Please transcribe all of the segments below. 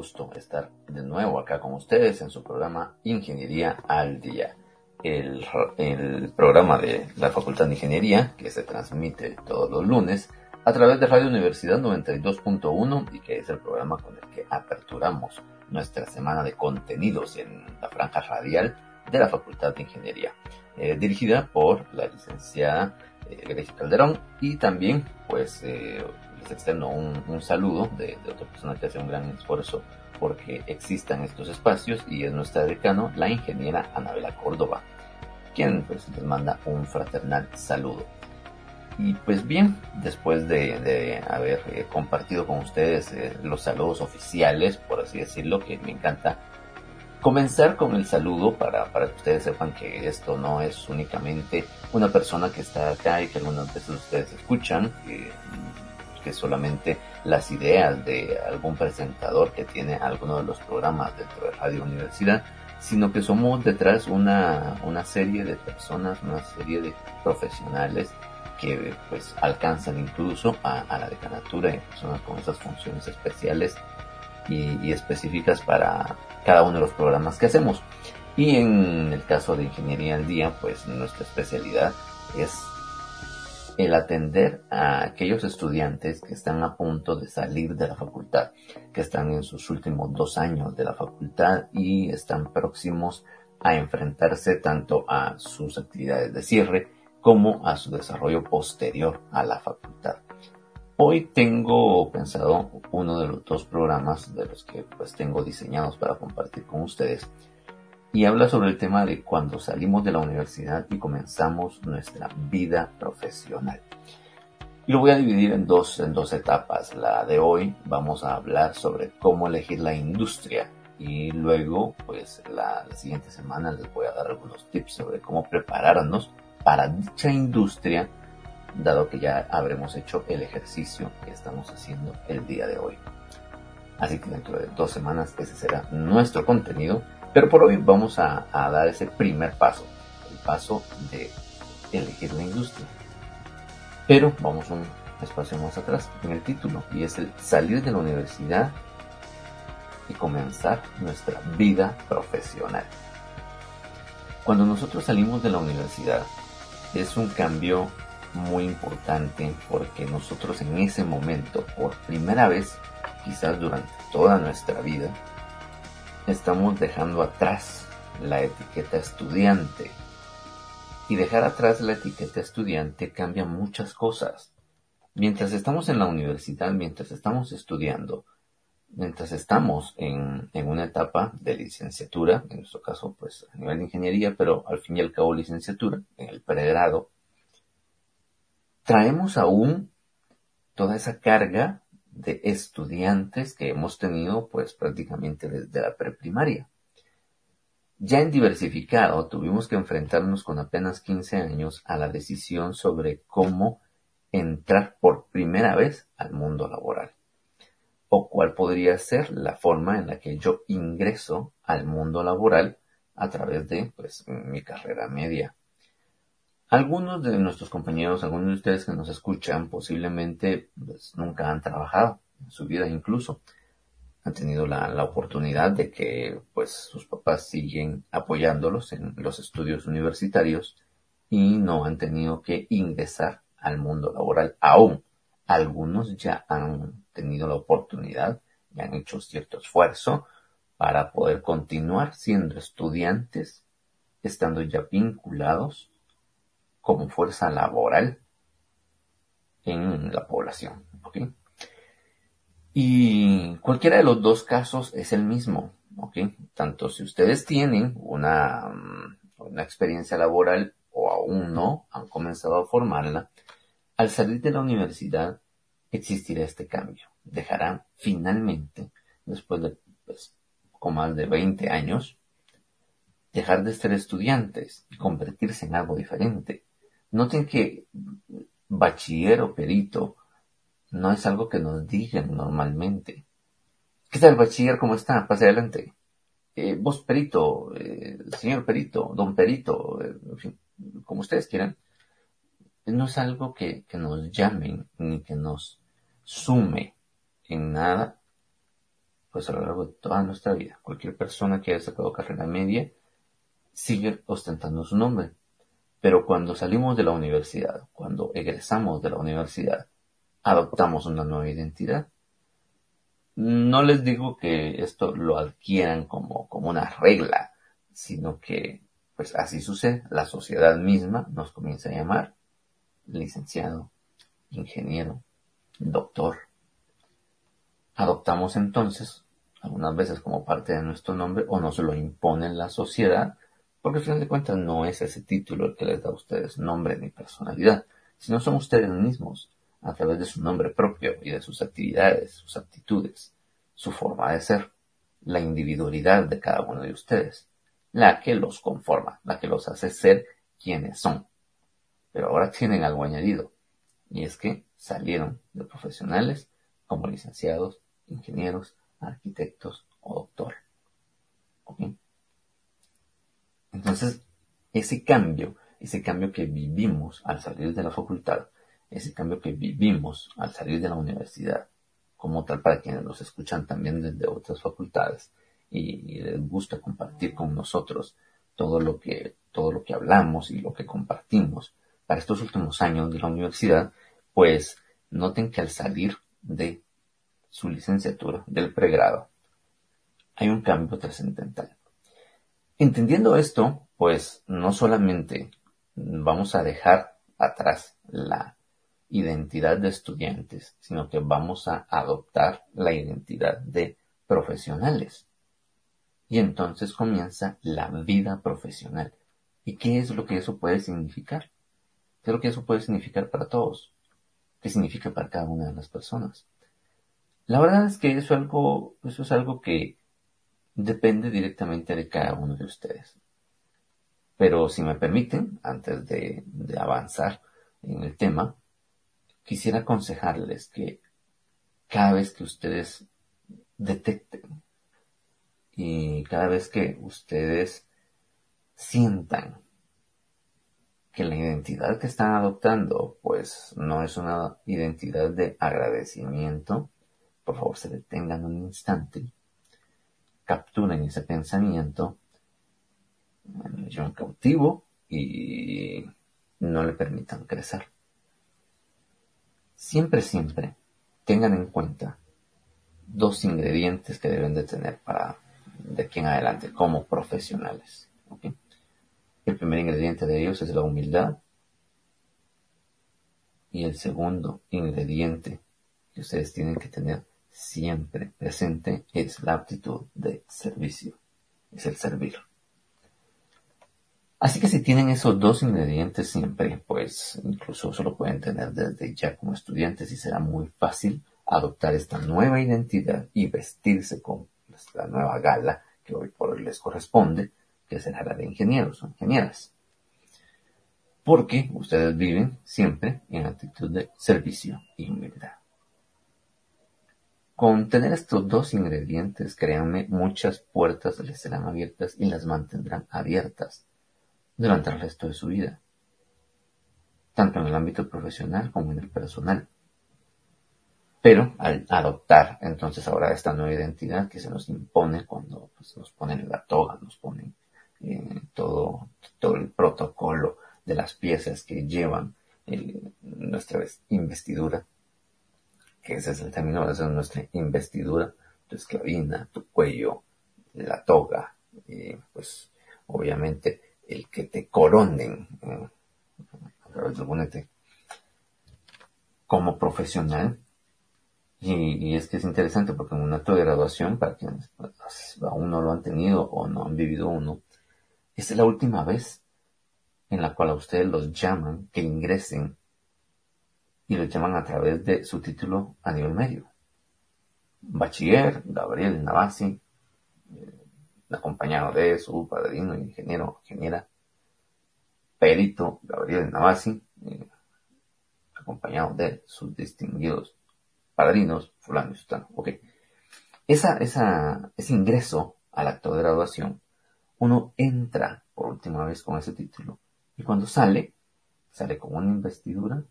gusto estar de nuevo acá con ustedes en su programa Ingeniería al Día. El, programa de la Facultad de Ingeniería que se transmite todos los lunes a través de Radio Universidad 92.1 y que es el programa con el que aperturamos nuestra semana de contenidos en la franja radial de la Facultad de Ingeniería, eh, dirigida por la licenciada eh, Grecia Calderón y también pues eh, les externo un, un saludo de, de, otra persona que hace un gran esfuerzo porque existan estos espacios y es nuestra decano, la ingeniera Anabela Córdoba, quien pues les manda un fraternal saludo. Y pues bien, después de, de haber eh, compartido con ustedes eh, los saludos oficiales, por así decirlo, que me encanta comenzar con el saludo para, para que ustedes sepan que esto no es únicamente una persona que está acá y que algunas veces ustedes escuchan, que, que solamente las ideas de algún presentador que tiene alguno de los programas dentro de Radio Universidad, sino que somos detrás una, una serie de personas, una serie de profesionales que pues alcanzan incluso a, la decanatura y personas con esas funciones especiales y, y, específicas para cada uno de los programas que hacemos. Y en el caso de Ingeniería al Día, pues nuestra especialidad es el atender a aquellos estudiantes que están a punto de salir de la facultad, que están en sus últimos dos años de la facultad y están próximos a enfrentarse tanto a sus actividades de cierre como a su desarrollo posterior a la facultad. Hoy tengo pensado uno de los dos programas de los que pues tengo diseñados para compartir con ustedes y habla sobre el tema de cuando salimos de la universidad y comenzamos nuestra vida profesional. Y lo voy a dividir en dos, en dos etapas. La de hoy vamos a hablar sobre cómo elegir la industria y luego pues la, la siguiente semana les voy a dar algunos tips sobre cómo prepararnos para dicha industria dado que ya habremos hecho el ejercicio que estamos haciendo el día de hoy. Así que dentro de dos semanas ese será nuestro contenido pero por hoy vamos a, dar ese primer paso, el paso de elegir la industria. Pero vamos un espacio más atrás en el título y es el salir de la universidad y comenzar nuestra vida profesional. Cuando nosotros salimos de la universidad es un cambio muy importante porque nosotros en ese momento, por primera vez, quizás durante toda nuestra vida, estamos dejando atrás la etiqueta estudiante. Y dejar atrás la etiqueta estudiante cambia muchas cosas. Mientras estamos en la universidad, mientras estamos estudiando, mientras estamos en, en, una etapa de licenciatura, en nuestro caso pues a nivel de ingeniería, pero al fin y al cabo licenciatura, en el pregrado, traemos aún toda esa carga de estudiantes que hemos tenido pues prácticamente desde la preprimaria. Ya en diversificado tuvimos que enfrentarnos con apenas 15 años a la decisión sobre cómo entrar por primera vez al mundo laboral o cuál podría ser la forma en la que yo ingreso al mundo laboral a través de pues mi carrera media. Algunos de nuestros compañeros, algunos de ustedes que nos escuchan, posiblemente pues, nunca han trabajado en su vida incluso. Han tenido la, la, oportunidad de que pues sus papás siguen apoyándolos en los estudios universitarios y no han tenido que ingresar al mundo laboral aún. Algunos ya han tenido la oportunidad y han hecho cierto esfuerzo para poder continuar siendo estudiantes, estando ya vinculados como fuerza laboral en la población. ¿okay? Y cualquiera de los dos casos es el mismo. ¿okay? Tanto si ustedes tienen una, mm, una experiencia laboral o aún no han comenzado a formarla, al salir de la universidad existirá este cambio. Dejarán finalmente, después de pues, con más de 20 años, dejar de ser estudiantes y convertirse en algo diferente. Noten que bachiller o perito no es algo que nos digan normalmente. ¿Qué tal, bachiller? ¿Cómo está? Pase adelante. Eh, vos, perito, eh, señor perito, don perito, eh, en fin, como ustedes quieran. No es algo que, que nos llamen ni que nos sume en nada, pues a lo largo de toda nuestra vida. Cualquier persona que haya sacado carrera media sigue ostentando su nombre. Pero cuando salimos de la universidad, cuando egresamos de la universidad, adoptamos una nueva identidad. No les digo que esto lo adquieran como, como una regla, sino que pues así sucede. La sociedad misma nos comienza a llamar licenciado, ingeniero, doctor. Adoptamos entonces, algunas veces como parte de nuestro nombre, o nos lo impone la sociedad, porque al final de cuentas no es ese título el que les da a ustedes nombre ni personalidad, sino son ustedes mismos, a través de su nombre propio y de sus actividades, sus aptitudes, su forma de ser, la individualidad de cada uno de ustedes la que los conforma, la que los hace ser quienes son. Pero ahora tienen algo añadido, y es que salieron de profesionales como licenciados, ingenieros, arquitectos o doctor. Entonces, ese cambio, ese cambio que vivimos al salir de la facultad, ese cambio que vivimos al salir de la universidad, como tal para quienes nos escuchan también desde otras facultades, y, les gusta compartir con nosotros todo lo que, todo lo que hablamos y lo que compartimos para estos últimos años de la universidad, pues noten que al salir de su licenciatura, del pregrado, hay un cambio trascendental. Entendiendo esto, pues no solamente vamos a dejar atrás la identidad de estudiantes, sino que vamos a adoptar la identidad de profesionales. Y entonces comienza la vida profesional. ¿Y qué es lo que eso puede significar? ¿Qué es lo que eso puede significar para todos? ¿Qué significa para cada una de las personas? La verdad es que eso, algo, eso es algo que depende directamente de cada uno de ustedes. Pero si me permiten, antes de, avanzar en el tema, quisiera aconsejarles que cada vez que ustedes detecten y cada vez que ustedes sientan que la identidad que están adoptando pues no es una identidad de agradecimiento, por favor se detengan un instante, capturen ese pensamiento, lo lleven cautivo y no le permitan crecer. Siempre, siempre tengan en cuenta dos ingredientes que deben de tener para de aquí en adelante como profesionales. El primer ingrediente de ellos es la humildad. Y el segundo ingrediente que ustedes tienen que tener siempre presente es la aptitud de servicio. Es el servir. Así que si tienen esos dos ingredientes siempre, pues incluso eso lo pueden tener desde ya como estudiantes y será muy fácil adoptar esta nueva identidad y vestirse con la nueva gala que hoy por hoy les corresponde, que es el gala de ingenieros o ingenieras. Porque ustedes viven siempre en actitud de servicio y humildad. Con tener estos dos ingredientes, créanme, muchas puertas les serán abiertas y las mantendrán abiertas durante el resto de su vida, tanto en el ámbito profesional como en el personal. Pero al adoptar entonces ahora esta nueva identidad que se nos impone cuando pues, nos ponen la toga, nos ponen eh, todo, todo el protocolo de las piezas que llevan eh, nuestra investidura, que ese es el término, de nuestra investidura, tu esclavina, tu cuello, la toga, y pues obviamente el que te coronen eh, a través del bonete como profesional y, es que es interesante porque en un acto de graduación, para quienes aún no lo han tenido o no han vivido uno, es la última vez en la cual a ustedes los llaman que ingresen y los llaman a través de su título a nivel medio. Bachiller, Gabriel Navasi, eh, acompañado de su padrino, ingeniero, ingeniera, perito, Gabriel Navasi, eh, acompañado de sus distinguidos padrinos, fulano y sutano. Ok. Ese ingreso al acto de graduación, uno entra por última vez con ese título y cuando sale, sale con una investidura,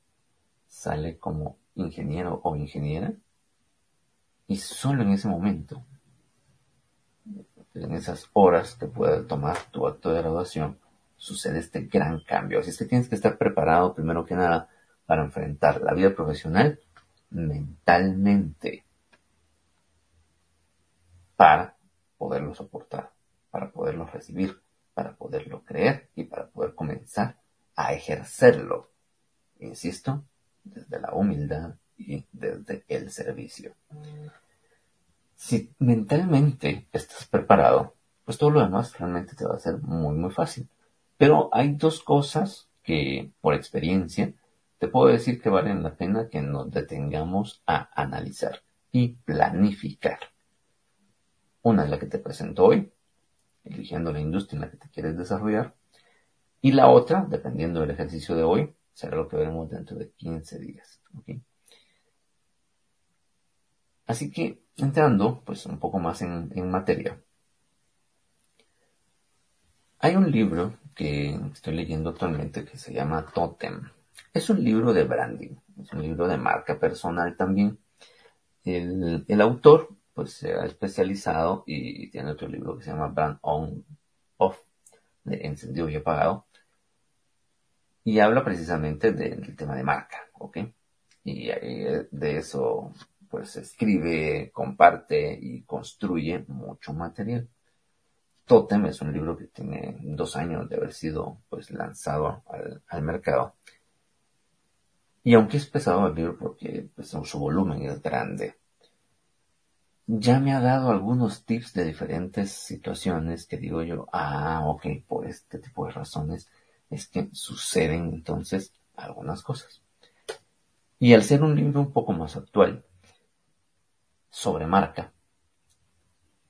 sale como ingeniero o ingeniera Y solo en ese momento, en esas horas que pueda tomar tu acto de graduación, sucede este gran cambio. Así es que tienes que estar preparado, primero que nada, para enfrentar la vida profesional mentalmente para poderlo soportar, para poderlo recibir, para poderlo creer y para poder comenzar a ejercerlo. Insisto, desde la humildad y desde el servicio. Si mentalmente estás preparado, pues todo lo demás realmente te va a ser muy, muy fácil. Pero hay dos cosas que, por experiencia, te puedo decir que valen la pena que nos detengamos a analizar y planificar. Una es la que te presento hoy, eligiendo la industria en la que te quieres desarrollar. Y la otra, dependiendo del ejercicio de hoy, será lo que veremos dentro de 15 días. Así que, entrando pues un poco más en, materia. Hay un libro que estoy leyendo actualmente que se llama Totem es un libro de branding, es un libro de marca personal también. El, el autor pues se ha especializado y tiene otro libro que se llama Brand On Off, de encendido y apagado. Y habla precisamente del tema de marca, ¿ok? Y de eso pues escribe, comparte y construye mucho material. Totem es un libro que tiene dos años de haber sido pues lanzado al, al mercado y aunque es pesado el libro porque pues, su volumen es grande, ya me ha dado algunos tips de diferentes situaciones que digo yo, ah, ok, por este tipo de razones es que suceden entonces algunas cosas. Y al ser un libro un poco más actual, sobre marca,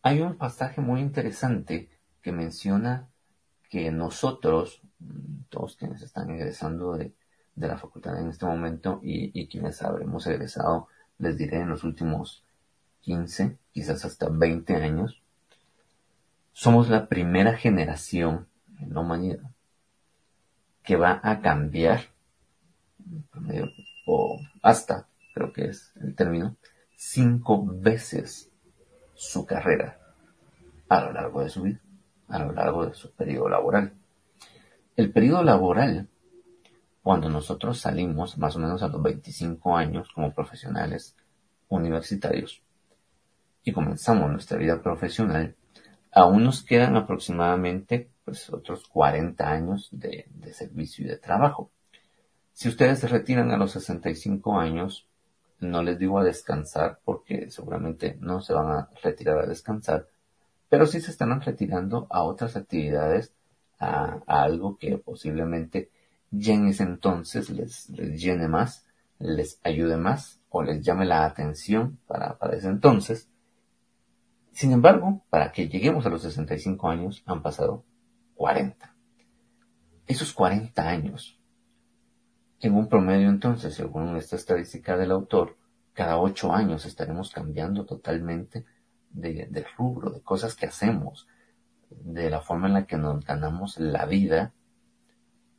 hay un pasaje muy interesante que menciona que nosotros, todos quienes están ingresando de, de la facultad en este momento y, quienes habremos egresado, les diré en los últimos 15, quizás hasta 20 años, somos la primera generación en la humanidad que va a cambiar, o hasta, creo que es el término, cinco veces su carrera a lo largo de su vida, a lo largo de su periodo laboral. El periodo laboral cuando nosotros salimos más o menos a los 25 años como profesionales universitarios y comenzamos nuestra vida profesional, aún nos quedan aproximadamente pues, otros 40 años de, servicio y de trabajo. Si ustedes se retiran a los 65 años, no les digo a descansar porque seguramente no se van a retirar a descansar, pero sí se estarán retirando a otras actividades, a, a algo que posiblemente ya en ese entonces les, les llene más, les ayude más o les llame la atención para, para ese entonces. Sin embargo, para que lleguemos a los 65 años han pasado 40. Esos 40 años, en un promedio entonces, según esta estadística del autor, cada 8 años estaremos cambiando totalmente de, rubro, de cosas que hacemos, de la forma en la que nos ganamos la vida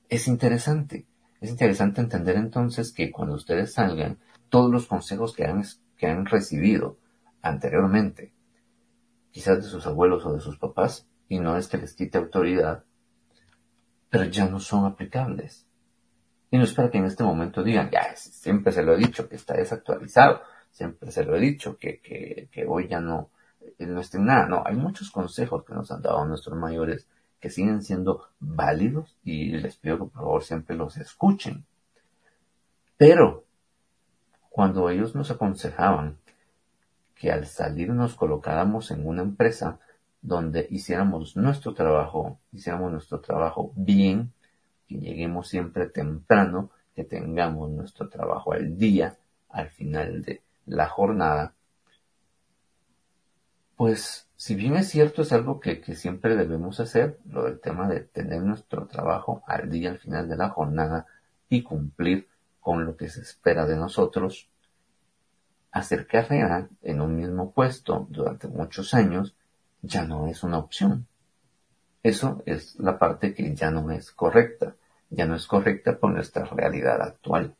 es interesante. Es interesante entender entonces que cuando ustedes salgan, todos los consejos que han, que han recibido anteriormente, quizás de sus abuelos o de sus papás, y no es que les quite autoridad, pero ya no son aplicables. Y no es para que en este momento digan, ya, siempre se lo he dicho, que está desactualizado, siempre se lo he dicho, que, que, que hoy ya no, no está en nada. No, hay muchos consejos que nos han dado nuestros mayores que siguen siendo válidos y les pido que por favor siempre los escuchen. Pero cuando ellos nos aconsejaban que al salir nos colocáramos en una empresa donde hiciéramos nuestro trabajo, hiciéramos nuestro trabajo bien, que lleguemos siempre temprano, que tengamos nuestro trabajo al día, al final de la jornada, pues si bien es cierto, es algo que, siempre debemos hacer, lo del tema de tener nuestro trabajo al día, al final de la jornada y cumplir con lo que se espera de nosotros, hacer carrera en un mismo puesto durante muchos años ya no es una opción. Eso es la parte que ya no es correcta, ya no es correcta por nuestra realidad actual.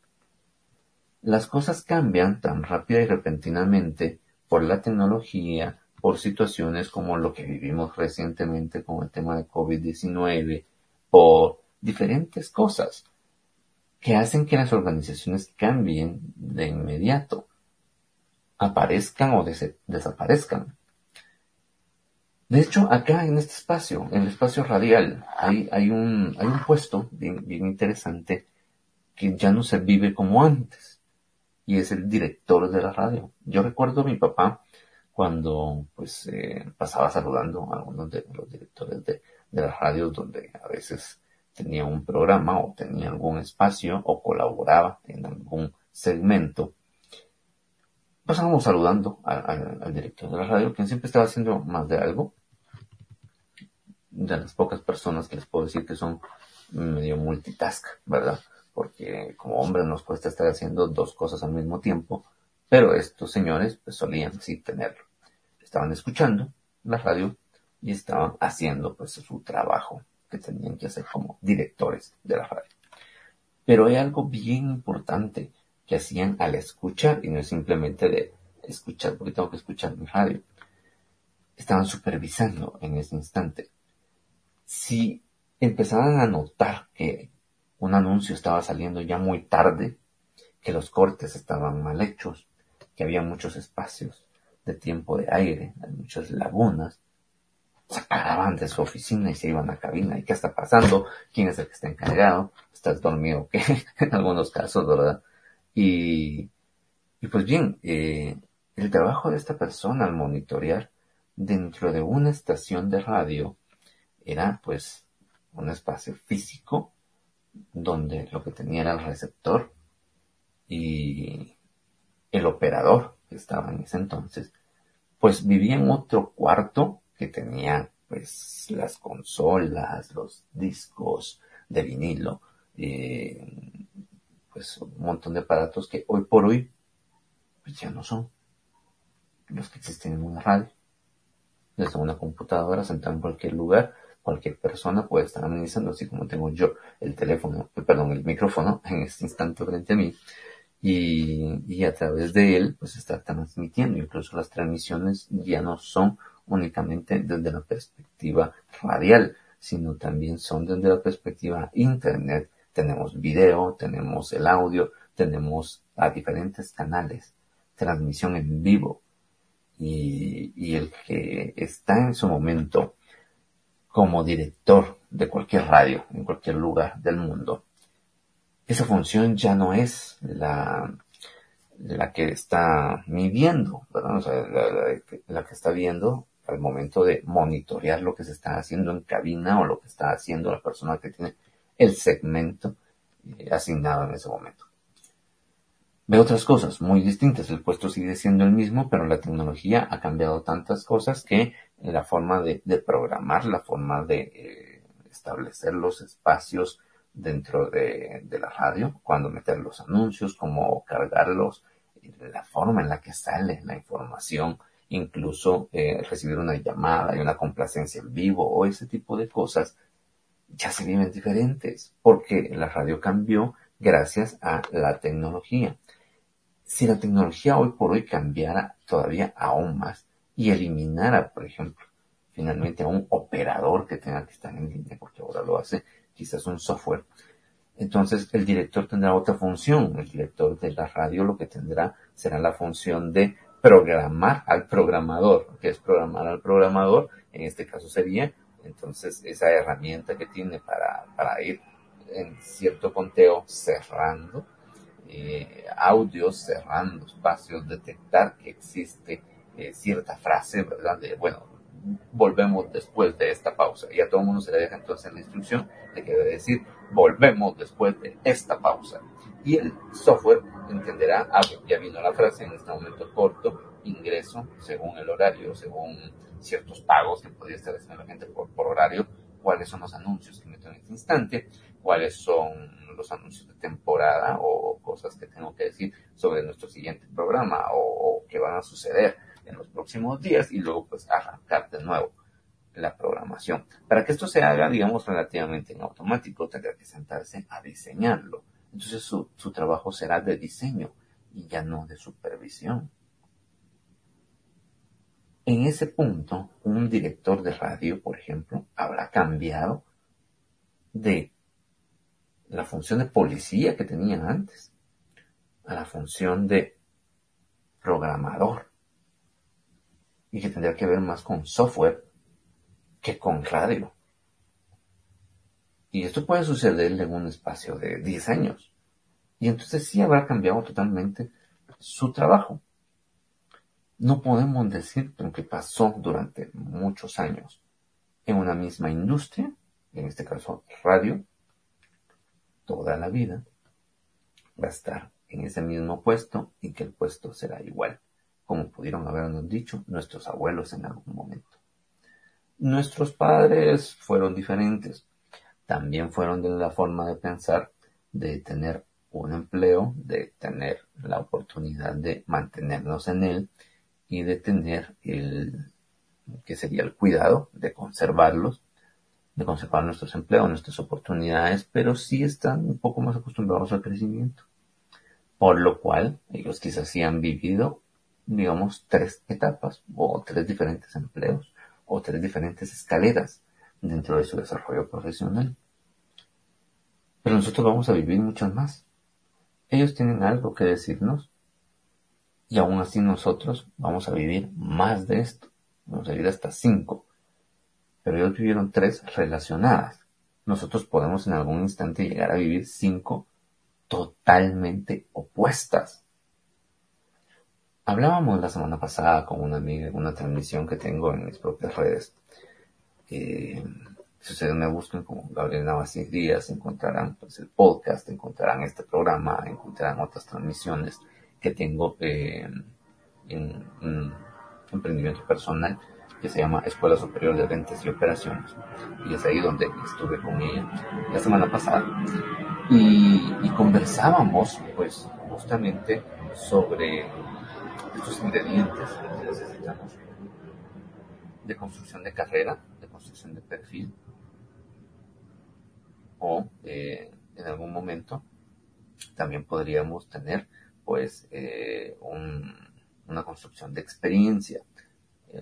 Las cosas cambian tan rápida y repentinamente por la tecnología, por situaciones como lo que vivimos recientemente con el tema de COVID-19, por diferentes cosas que hacen que las organizaciones cambien de inmediato, aparezcan o desaparezcan. De hecho, acá en este espacio, en el espacio radial, hay, un, hay un puesto bien, bien interesante que ya no se vive como antes, y es el director de la radio. Yo recuerdo a mi papá cuando pues eh, pasaba saludando a algunos de los directores de, de las radios donde a veces tenía un programa o tenía algún espacio o colaboraba en algún segmento. Pasábamos saludando al director de la radio, quien siempre estaba haciendo más de algo, de las pocas personas que les puedo decir que son medio multitask, ¿verdad? Porque como hombres nos cuesta estar haciendo dos cosas al mismo tiempo, pero estos señores pues solían así tenerlo. Estaban escuchando la radio y estaban haciendo pues su trabajo que tenían que hacer como directores de la radio. Pero hay algo bien importante que hacían al escuchar y no es simplemente de escuchar porque tengo que escuchar mi radio. Estaban supervisando en ese instante si empezaban a notar que un anuncio estaba saliendo ya muy tarde, que los cortes estaban mal hechos, que había muchos espacios de tiempo de aire, muchas lagunas, se de su oficina y se iban a cabina. ¿Y qué está pasando? ¿Quién es el que está encargado? ¿Estás dormido? ¿Qué? en algunos casos, ¿verdad? Y, y pues bien, eh, el trabajo de esta persona al monitorear dentro de una estación de radio era pues un espacio físico donde lo que tenía era el receptor y el operador que estaba en ese entonces, pues vivía en otro cuarto que tenía pues las consolas, los discos de vinilo, eh, pues un montón de aparatos que hoy por hoy pues ya no son los que existen en una radio. Desde una computadora sentada en cualquier lugar cualquier persona puede estar analizando, así como tengo yo el teléfono, eh, perdón, el micrófono en este instante frente a mí, y, y a través de él, pues está transmitiendo. Incluso las transmisiones ya no son únicamente desde la perspectiva radial, sino también son desde la perspectiva internet. Tenemos video, tenemos el audio, tenemos a diferentes canales, transmisión en vivo. Y, y el que está en su momento como director de cualquier radio en cualquier lugar del mundo, esa función ya no es la, la que está midiendo, la, que está viendo al momento de monitorear lo que se está haciendo en cabina o lo que está haciendo la persona que tiene el segmento eh, asignado en ese momento. Ve otras cosas muy distintas. El puesto sigue siendo el mismo, pero la tecnología ha cambiado tantas cosas que la forma de, programar, la forma de eh, establecer los espacios dentro de, la radio, cuando meter los anuncios, cómo cargarlos, la forma en la que sale la información, incluso eh, recibir una llamada y una complacencia en vivo o ese tipo de cosas, ya se viven diferentes, porque la radio cambió gracias a la tecnología. Si la tecnología hoy por hoy cambiara todavía aún más, y eliminara, por ejemplo, finalmente a un operador que tenga que estar en línea, porque ahora lo hace quizás un software. Entonces el director tendrá otra función. El director de la radio lo que tendrá será la función de programar al programador. que es programar al programador? En este caso sería entonces esa herramienta que tiene para, para ir en cierto conteo cerrando eh, audios, cerrando espacios, detectar que existe eh, cierta frase, ¿verdad? De, bueno, volvemos después de esta pausa. Y a todo el mundo se le deja entonces la instrucción de que debe decir, volvemos después de esta pausa. Y el software entenderá, ah, ya vino la frase en este momento corto, ingreso según el horario, según ciertos pagos que podría estar haciendo la gente por, horario, cuáles son los anuncios que meto en este instante, cuáles son los anuncios de temporada o cosas que tengo que decir sobre nuestro siguiente programa o, o que van a suceder en los próximos días y luego pues arrancar de nuevo la programación. Para que esto se haga, digamos, relativamente en automático, tendrá que sentarse a diseñarlo. Entonces su, su trabajo será de diseño y ya no de supervisión. en ese punto, un director de radio, por ejemplo, habrá cambiado de la función de policía que tenía antes a la función de programador y que tendría que ver más con software que con radio. Y esto puede suceder en un espacio de 10 años. Y entonces sí habrá cambiado totalmente su trabajo. No podemos decir lo que pasó durante muchos años en una misma industria, en este caso radio, toda la vida va a estar en ese mismo puesto y que el puesto será igual, como pudieron habernos dicho nuestros abuelos en algún momento. Nuestros padres fueron diferentes, también fueron de la forma de pensar de tener un empleo, de tener la oportunidad de mantenernos en él y de tener el que sería el cuidado de conservarlos, de conservar nuestros empleos, nuestras oportunidades, pero sí están un poco más acostumbrados al crecimiento. Por lo cual ellos quizás sí han vivido, digamos, tres etapas o tres diferentes empleos o tres diferentes escaleras dentro de su desarrollo profesional. Pero nosotros vamos a vivir muchas más. Ellos tienen algo que decirnos y aún así nosotros vamos a vivir más de esto. Vamos a vivir hasta cinco. Pero ellos vivieron tres relacionadas. Nosotros podemos en algún instante llegar a vivir cinco totalmente opuestas. Hablábamos la semana pasada con una amiga en una transmisión que tengo en mis propias redes. Eh, si ustedes me buscan como Gabriel Navas Díaz, encontrarán pues, el podcast, encontrarán este programa, encontrarán otras transmisiones que tengo eh, en un emprendimiento personal que se llama Escuela Superior de Ventas y Operaciones. Y es ahí donde estuve con ella la semana pasada. Y, conversábamos, pues, justamente sobre estos ingredientes que necesitamos de construcción de carrera, de construcción de perfil, o eh, en algún momento también podríamos tener pues eh, una construcción de experiencia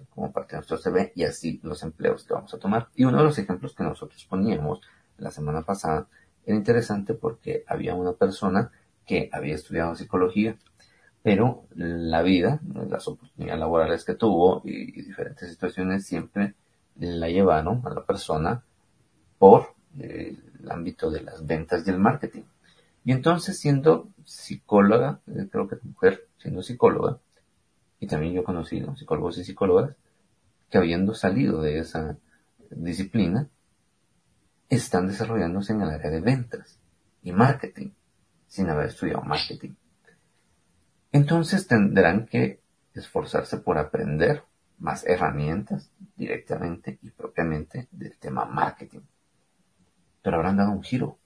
como parte de nuestro CV y así los empleos que vamos a tomar. Y uno de los ejemplos que nosotros poníamos la semana pasada era interesante porque había una persona que había estudiado psicología, pero la vida, las oportunidades laborales que tuvo y, diferentes situaciones siempre la llevaron a la persona por el ámbito de las ventas y el marketing. Y entonces siendo psicóloga, eh, creo que mujer siendo psicóloga, y también yo he conocido psicólogos y psicólogas que habiendo salido de esa disciplina, están desarrollándose en el área de ventas y marketing, sin haber estudiado marketing. Entonces tendrán que esforzarse por aprender más herramientas directamente y propiamente del tema marketing pero habrán dado un giro,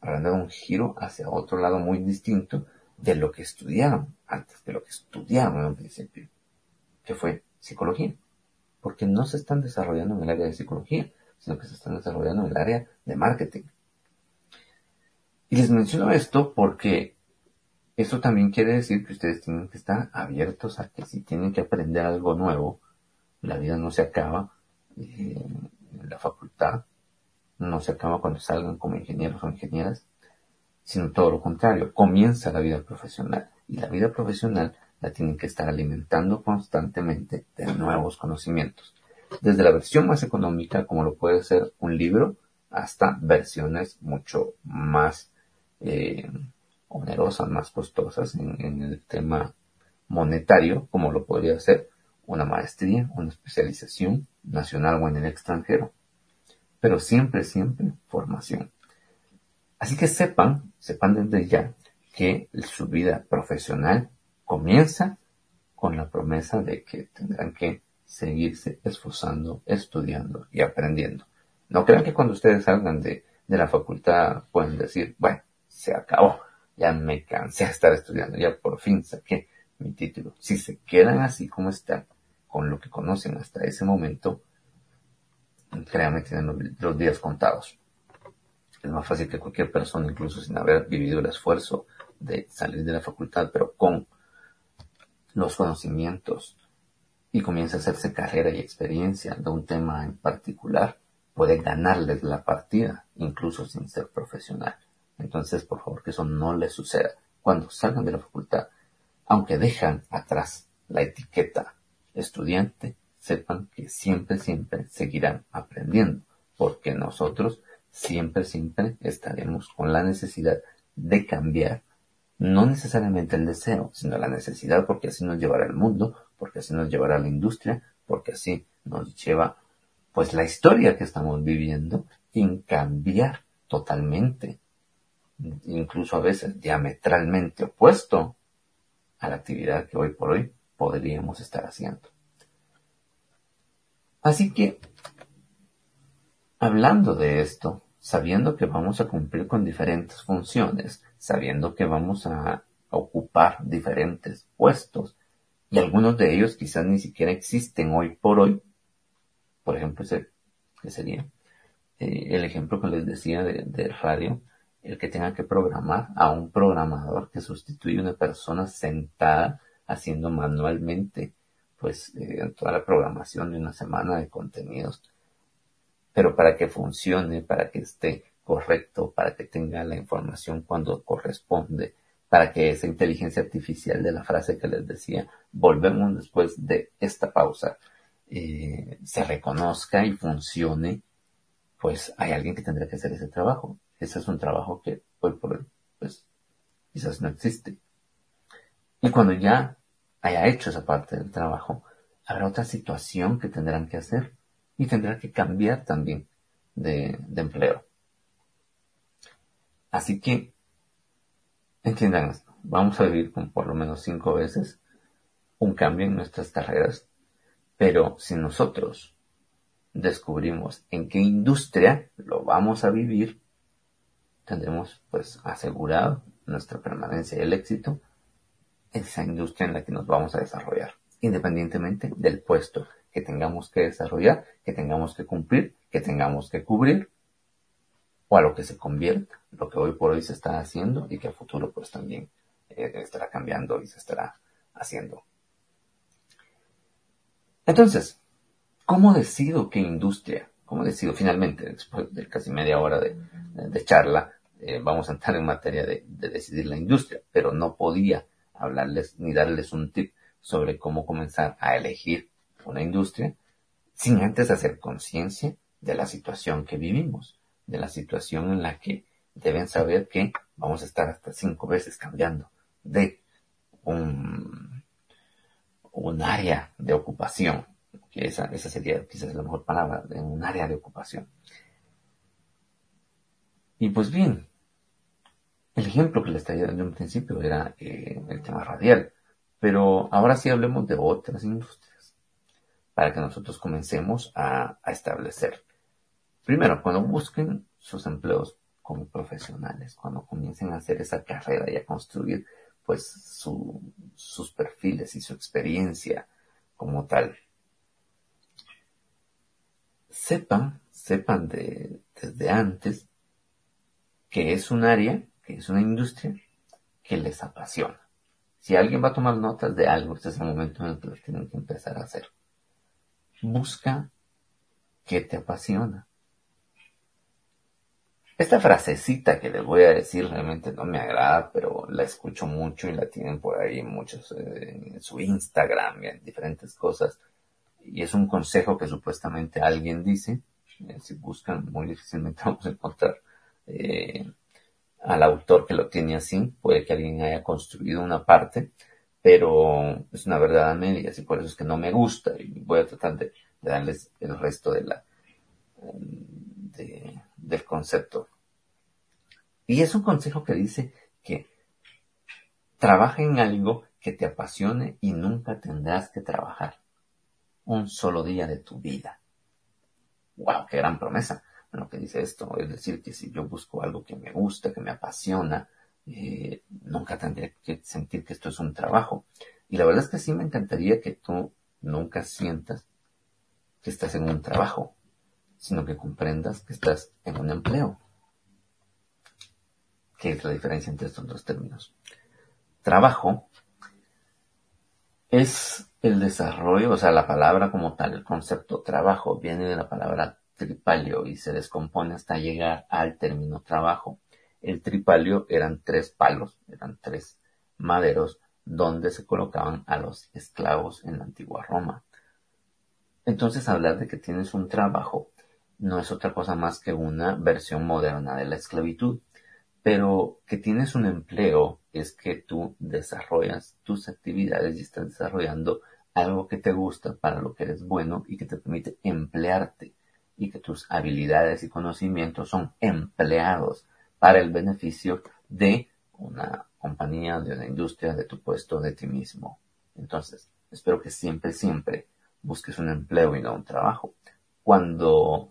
habrán dado un giro hacia otro lado muy distinto de lo que estudiaron antes, de lo que estudiaron en un principio, que fue psicología, porque no se están desarrollando en el área de psicología, sino que se están desarrollando en el área de marketing. Y les menciono esto porque eso también quiere decir que ustedes tienen que estar abiertos a que si tienen que aprender algo nuevo, la vida no se acaba eh, la facultad, no se acaba cuando salgan como ingenieros o ingenieras, sino todo lo contrario, comienza la vida profesional. Y la vida profesional la tienen que estar alimentando constantemente de nuevos conocimientos. Desde la versión más económica, como lo puede ser un libro, hasta versiones mucho más eh, onerosas, más costosas en, en el tema monetario, como lo podría ser una maestría, una especialización nacional o en el extranjero pero siempre, siempre formación. Así que sepan, sepan desde ya que su vida profesional comienza con la promesa de que tendrán que seguirse esforzando, estudiando y aprendiendo. No crean que cuando ustedes salgan de, de la facultad pueden decir, bueno, se acabó, ya me cansé de estar estudiando, ya por fin saqué mi título. Si se quedan así como están, con lo que conocen hasta ese momento, créanme, tienen los días contados. Es más fácil que cualquier persona, incluso sin haber vivido el esfuerzo de salir de la facultad, pero con los conocimientos y comienza a hacerse carrera y experiencia de un tema en particular, puede ganarles la partida, incluso sin ser profesional. Entonces, por favor, que eso no les suceda. Cuando salgan de la facultad, aunque dejan atrás la etiqueta estudiante, sepan que siempre, siempre seguirán aprendiendo, porque nosotros siempre, siempre estaremos con la necesidad de cambiar, no necesariamente el deseo, sino la necesidad, porque así nos llevará el mundo, porque así nos llevará la industria, porque así nos lleva, pues, la historia que estamos viviendo en cambiar totalmente, incluso a veces diametralmente opuesto a la actividad que hoy por hoy podríamos estar haciendo. Así que, hablando de esto, sabiendo que vamos a cumplir con diferentes funciones, sabiendo que vamos a ocupar diferentes puestos, y algunos de ellos quizás ni siquiera existen hoy por hoy, por ejemplo, ese, que sería eh, el ejemplo que les decía de, radio, el que tenga que programar a un programador que sustituye a una persona sentada haciendo manualmente pues eh, toda la programación de una semana de contenidos. Pero para que funcione, para que esté correcto, para que tenga la información cuando corresponde, para que esa inteligencia artificial de la frase que les decía, volvemos después de esta pausa, eh, se reconozca y funcione, pues hay alguien que tendrá que hacer ese trabajo. Ese es un trabajo que hoy por hoy, pues, quizás no existe. Y cuando ya haya hecho esa parte del trabajo, habrá otra situación que tendrán que hacer y tendrá que cambiar también de, empleo. Así que, entiendan esto, vamos a vivir con por lo menos cinco veces un cambio en nuestras carreras, pero si nosotros descubrimos en qué industria lo vamos a vivir, tendremos pues asegurado nuestra permanencia y el éxito esa industria en la que nos vamos a desarrollar, independientemente del puesto que tengamos que desarrollar, que tengamos que cumplir, que tengamos que cubrir, o a lo que se convierta, lo que hoy por hoy se está haciendo y que a futuro pues también eh, estará cambiando y se estará haciendo. Entonces, ¿cómo decido qué industria? ¿Cómo decido finalmente, después de casi media hora de, charla, eh, vamos a entrar en materia de decidir la industria, pero no podía hablarles ni darles un tip sobre cómo comenzar a elegir una industria sin antes hacer conciencia de la situación que vivimos, de la situación en la que deben saber que vamos a estar hasta cinco veces cambiando de un, un área de ocupación, que esa, esa sería quizás la mejor palabra, de un área de ocupación. Y pues bien, el ejemplo que les traía en principio era eh, el tema radial, pero ahora sí hablemos de otras industrias, para que nosotros comencemos a, establecer. Primero, cuando busquen sus empleos como profesionales, cuando comiencen a hacer esa carrera y a construir pues sus perfiles y su experiencia como tal. Sepan, sepan de, desde antes que es un área es una industria que les apasiona. Si alguien va a tomar notas de algo, este es el momento en el que lo tienen que empezar a hacer. Busca qué te apasiona. Esta frasecita que les voy a decir realmente no me agrada, pero la escucho mucho y la tienen por ahí muchos eh, en su Instagram y en diferentes cosas. Y es un consejo que supuestamente alguien dice. Eh, si buscan, muy difícilmente vamos a encontrar eh, al autor que lo tiene así, puede que alguien haya construido una parte, pero es una verdad a medias y por eso es que no me gusta y voy a tratar de, darles el resto de la, del concepto. Y es un consejo que dice que trabaja en algo que te apasione y nunca tendrás que trabajar un solo día de tu vida. ¡Wow! ¡Qué gran promesa! lo que dice esto. Es decir, que si yo busco algo que me gusta, que me apasiona, eh, nunca tendría que sentir que esto es un trabajo. Y la verdad es que sí me encantaría que tú nunca sientas que estás en un trabajo, sino que comprendas que estás en un empleo. ¿Qué es la diferencia entre estos dos términos? Trabajo es El desarrollo, o sea, la palabra como tal, el concepto trabajo, viene de la palabra tripalio y se descompone hasta llegar al término trabajo. El tripalio eran tres palos, eran tres maderos donde se colocaban a los esclavos en la antigua Roma. Entonces hablar de que tienes un trabajo no es otra cosa más que una versión moderna de la esclavitud. Pero que tienes un empleo es que tú desarrollas tus actividades y estás desarrollando algo que te gusta, para lo que eres bueno y que te permite emplearte y que tus habilidades y conocimientos son empleados para el beneficio de una compañía, de una industria, de tu puesto, de ti mismo. Entonces, espero que siempre, siempre busques un empleo y no un trabajo. Cuando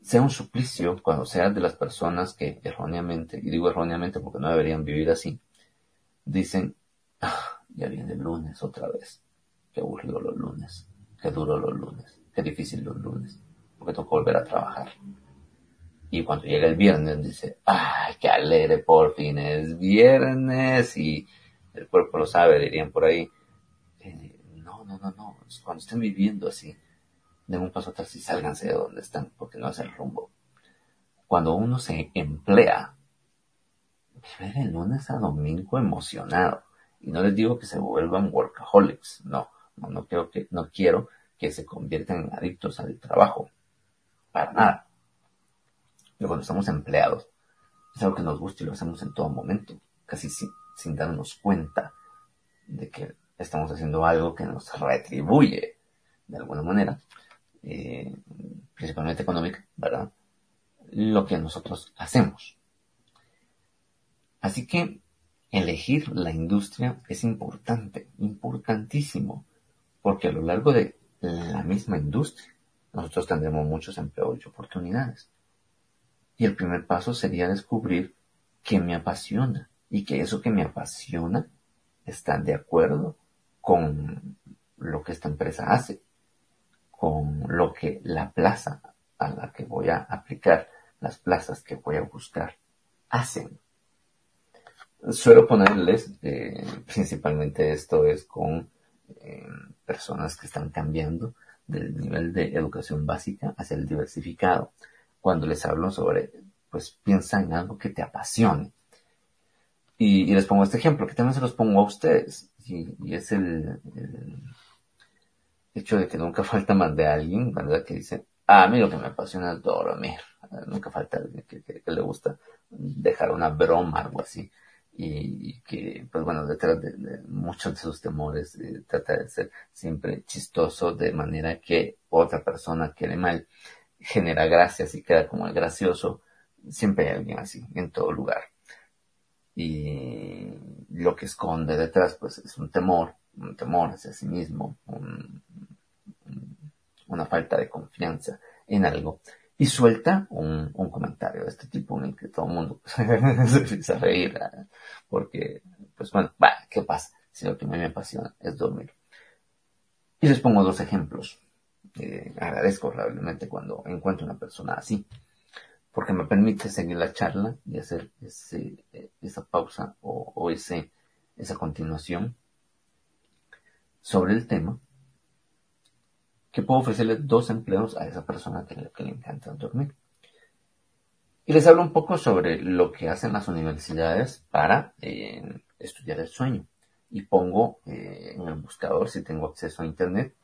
sea un suplicio, cuando seas de las personas que erróneamente, y digo erróneamente porque no deberían vivir así, dicen, ah, ya viene el lunes otra vez. Qué aburrido los lunes, qué duro los lunes, qué difícil los lunes, porque tengo que volver a trabajar. Y cuando llega el viernes dice, ay, qué alegre, por fin es viernes y el cuerpo lo sabe, dirían por ahí. Eh, no, no, no, no, cuando estén viviendo así, den un paso atrás y sálganse de donde están, porque no es el rumbo. Cuando uno se emplea, vive de lunes a domingo emocionado. Y no les digo que se vuelvan workaholics, no, no, no quiero que, no quiero que se conviertan en adictos al trabajo. Para nada. Pero cuando estamos empleados, es algo que nos gusta y lo hacemos en todo momento, casi sin, darnos cuenta de que estamos haciendo algo que nos retribuye de alguna manera, eh, principalmente económica, ¿verdad? Lo que nosotros hacemos. Así que elegir la industria es importante, importantísimo, porque a lo largo de la misma industria nosotros tendremos muchos empleos y oportunidades. Y el primer paso sería descubrir qué me apasiona y que eso que me apasiona está de acuerdo con lo que esta empresa hace, con lo que la plaza a la que voy a aplicar, las plazas que voy a buscar, hacen. Suelo ponerles, eh, principalmente esto es con eh, personas que están cambiando del nivel de educación básica hacia el diversificado cuando les hablo sobre, pues piensa en algo que te apasione. Y, les pongo este ejemplo, que también se los pongo a ustedes. Y, es el, hecho de que nunca falta más de alguien, ¿verdad? Que dice, ah, a mí lo que me apasiona es dormir. Nunca falta alguien que, le gusta dejar una broma, algo así. Y, que, pues bueno, detrás de, muchos de sus temores eh, trata de ser siempre chistoso de manera que otra persona quede mal genera gracias y queda como el gracioso, siempre hay alguien así, en todo lugar. Y lo que esconde detrás, pues es un temor, un temor hacia sí mismo, una falta de confianza en algo. Y suelta un, comentario de este tipo en el que todo el mundo se empieza a reír, ¿eh? porque, pues bueno, va, ¿qué pasa? Si lo que me apasiona es dormir. Y les pongo dos ejemplos. Eh, agradezco realmente cuando encuentro una persona así, porque me permite seguir la charla y hacer eh, esa pausa o, ese, esa continuación sobre el tema, que puedo ofrecerle dos empleos a esa persona que, le encanta dormir. Y les hablo un poco sobre lo que hacen las universidades para eh, estudiar el sueño. Y pongo en el buscador, si tengo acceso a Internet,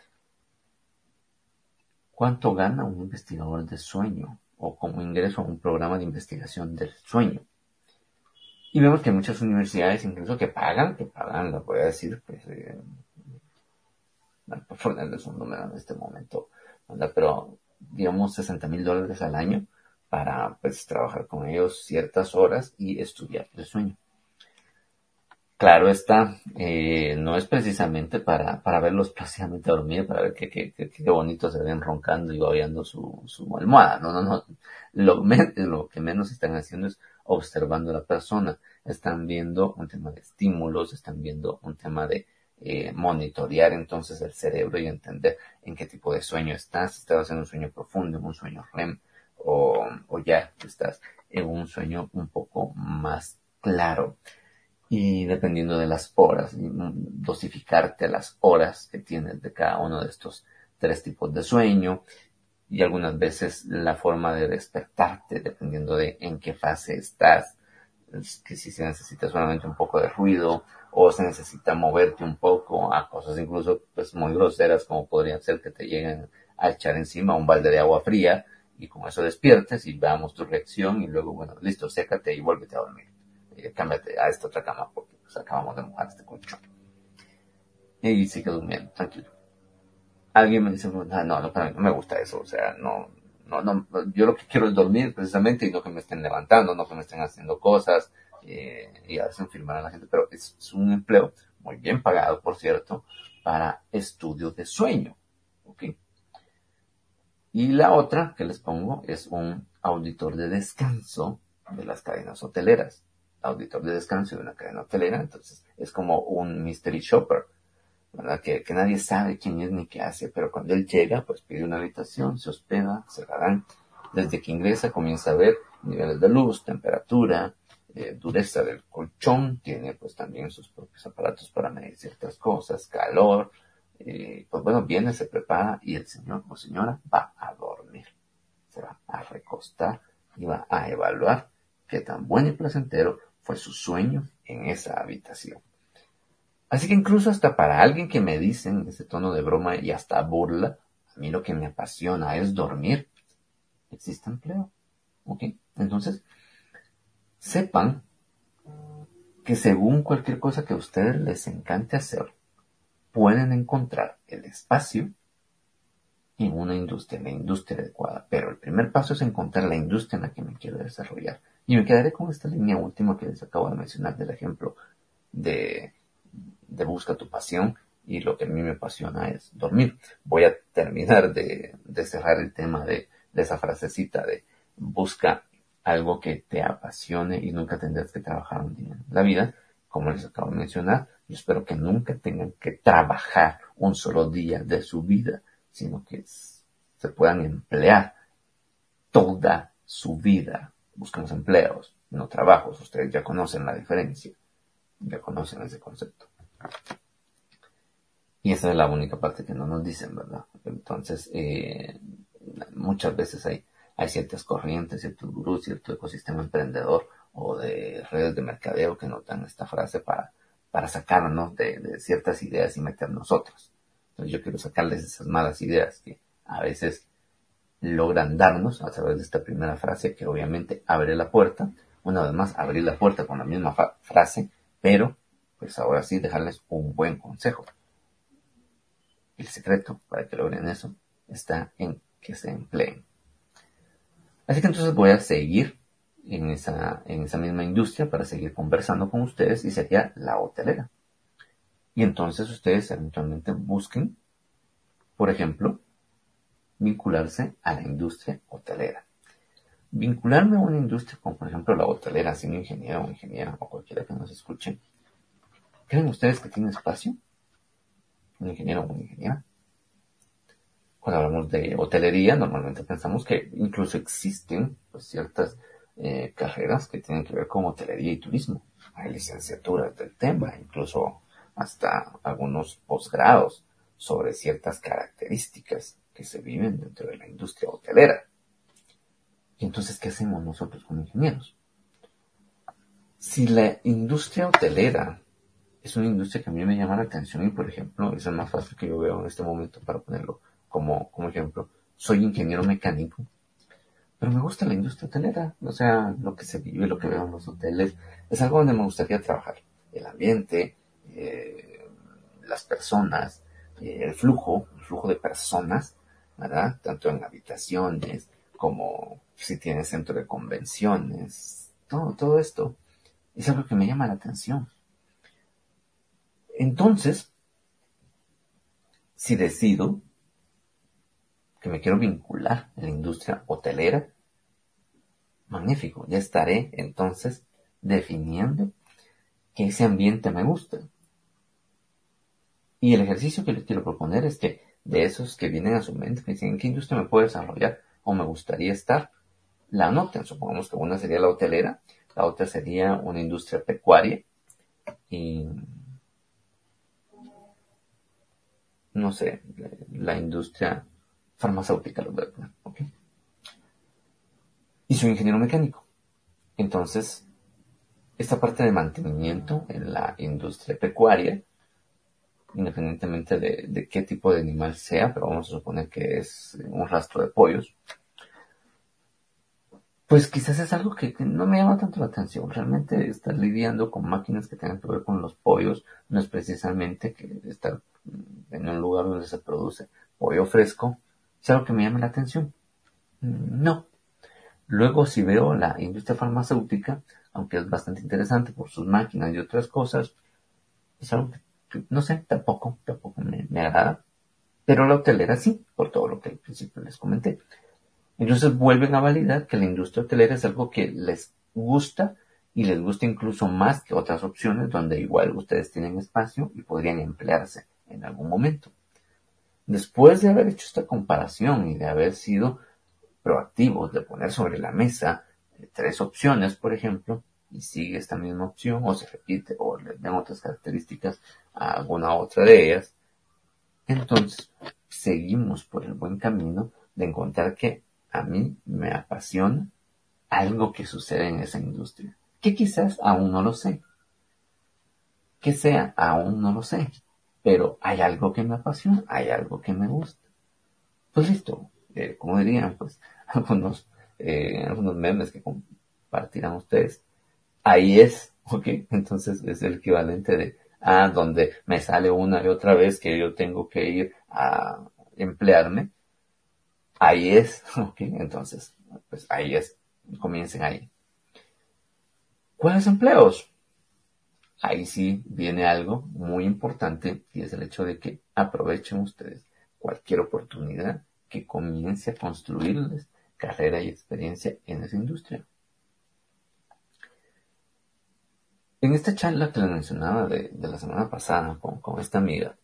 ¿Cuánto gana un investigador de sueño o como ingreso a un programa de investigación del sueño? Y vemos que hay muchas universidades incluso que pagan, que pagan, lo voy a decir, pues, eh, ponerles un número en este momento, pero digamos 60 mil dólares al año para pues trabajar con ellos ciertas horas y estudiar el sueño. Claro está, eh, no es precisamente para, para verlos plácidamente dormir, para ver qué, qué, qué, qué bonito se ven roncando y babeando su, su almohada. No, no, no. Lo, lo que menos están haciendo es observando a la persona. Están viendo un tema de estímulos, están viendo un tema de eh, monitorear entonces el cerebro y entender en qué tipo de sueño estás. Estás haciendo un sueño profundo, un sueño REM, o, o ya estás en un sueño un poco más claro. Y dependiendo de las horas, dosificarte las horas que tienes de cada uno de estos tres tipos de sueño y algunas veces la forma de despertarte dependiendo de en qué fase estás, que si se necesita solamente un poco de ruido o se necesita moverte un poco a cosas incluso pues muy groseras como podrían ser que te lleguen a echar encima un balde de agua fría y con eso despiertes y veamos tu reacción y luego bueno listo sécate y vuélvete a dormir eh, cámbiate a esta otra cama porque pues, acabamos de mojar este colchón. Y sigue durmiendo, tranquilo. Alguien me dice, no, no, no, no me gusta eso, o sea, no, no, no, yo lo que quiero es dormir precisamente y no que me estén levantando, no que me estén haciendo cosas eh, y hacen firmar a la gente, pero es, un empleo muy bien pagado, por cierto, para estudio de sueño. ¿ok? Y la otra que les pongo es un auditor de descanso de las cadenas hoteleras auditor de descanso de una cadena hotelera, entonces es como un mystery shopper, ¿verdad? Que, nadie sabe quién es ni qué hace, pero cuando él llega, pues pide una habitación, se hospeda, se la dan. Desde que ingresa comienza a ver niveles de luz, temperatura, eh, dureza del colchón, tiene pues también sus propios aparatos para medir ciertas cosas, calor, eh, pues bueno, viene, se prepara y el señor o señora va a dormir, se va a recostar y va a evaluar qué tan bueno y placentero fue su sueño en esa habitación. Así que incluso hasta para alguien que me dicen en ese tono de broma y hasta burla, a mí lo que me apasiona es dormir. Existe empleo. ¿Ok? Entonces, sepan que según cualquier cosa que a ustedes les encante hacer, pueden encontrar el espacio en una industria, la industria adecuada. Pero el primer paso es encontrar la industria en la que me quiero desarrollar. Y me quedaré con esta línea última que les acabo de mencionar del ejemplo de, de busca tu pasión y lo que a mí me apasiona es dormir. Voy a terminar de, cerrar el tema de, de, esa frasecita de busca algo que te apasione y nunca tendrás que trabajar un día en la vida. Como les acabo de mencionar, yo espero que nunca tengan que trabajar un solo día de su vida, sino que se puedan emplear toda su vida buscamos empleos, no trabajos. Ustedes ya conocen la diferencia, ya conocen ese concepto. Y esa es la única parte que no nos dicen, ¿verdad? Entonces, eh, muchas veces hay, ciertas corrientes, ciertos gurús, cierto ecosistema emprendedor o de redes de mercadeo que notan esta frase para, para sacarnos de, de ciertas ideas y meternos otras. Entonces yo quiero sacarles esas malas ideas que a veces logran darnos a través de esta primera frase que obviamente abre la puerta. Una vez más, abrir la puerta con la misma frase, pero pues ahora sí dejarles un buen consejo. El secreto para que logren eso está en que se empleen. Así que entonces voy a seguir en esa, en esa misma industria para seguir conversando con ustedes y sería la hotelera. Y entonces ustedes eventualmente busquen, por ejemplo, vincularse a la industria hotelera. Vincularme a una industria como por ejemplo la hotelera, siendo ingeniero o ingeniera o cualquiera que nos escuche, ¿creen ustedes que tiene espacio? ¿Un ingeniero o una ingeniera? Cuando hablamos de hotelería, normalmente pensamos que incluso existen pues, ciertas eh, carreras que tienen que ver con hotelería y turismo. Hay licenciaturas del tema, incluso hasta algunos posgrados sobre ciertas características que se viven dentro de la industria hotelera. Y entonces, ¿qué hacemos nosotros como ingenieros? Si la industria hotelera es una industria que a mí me llama la atención y, por ejemplo, es el más fácil que yo veo en este momento para ponerlo como, como ejemplo, soy ingeniero mecánico, pero me gusta la industria hotelera, o sea, lo que se vive, lo que veo en los hoteles, es algo donde me gustaría trabajar. El ambiente, eh, las personas, eh, el flujo, el flujo de personas, Tanto en habitaciones como si tiene centro de convenciones, todo, todo esto es algo que me llama la atención. Entonces, si decido que me quiero vincular a la industria hotelera, magnífico, ya estaré entonces definiendo que ese ambiente me gusta. Y el ejercicio que les quiero proponer es que de esos que vienen a su mente, que dicen, ¿en qué industria me puedo desarrollar o me gustaría estar? La anoten, supongamos que una sería la hotelera, la otra sería una industria pecuaria, y no sé, la industria farmacéutica, lo voy a poner, ¿ok? Y soy ingeniero mecánico. Entonces, esta parte de mantenimiento en la industria pecuaria, independientemente de, qué tipo de animal sea, pero vamos a suponer que es un rastro de pollos, pues quizás es algo que, que, no me llama tanto la atención. Realmente estar lidiando con máquinas que tengan que ver con los pollos no es precisamente que estar en un lugar donde se produce pollo fresco es algo que me llame la atención. No. Luego si veo la industria farmacéutica, aunque es bastante interesante por sus máquinas y otras cosas, es algo que, no sé, tampoco, tampoco me, me agrada. Pero la hotelera sí, por todo lo que al principio les comenté. Entonces vuelven a validar que la industria hotelera es algo que les gusta y les gusta incluso más que otras opciones donde igual ustedes tienen espacio y podrían emplearse en algún momento. Después de haber hecho esta comparación y de haber sido proactivos, de poner sobre la mesa tres opciones, por ejemplo, y sigue esta misma opción o se repite o le dan otras características a alguna otra de ellas, entonces seguimos por el buen camino de encontrar que a mí me apasiona algo que sucede en esa industria, que quizás aún no lo sé. Que sea, aún no lo sé. Pero hay algo que me apasiona, hay algo que me gusta. Pues listo, eh, como dirían, pues, algunos, eh, algunos memes que compartirán ustedes. Ahí es, ok, entonces es el equivalente de, ah, donde me sale una y otra vez que yo tengo que ir a emplearme, Ahí es, ok, entonces, pues ahí es, comiencen ahí. ¿Cuáles empleos? Ahí sí viene algo muy importante y es el hecho de que aprovechen ustedes cualquier oportunidad que comience a construirles carrera y experiencia en esa industria. En esta charla que les mencionaba de, de la semana pasada con, con esta amiga,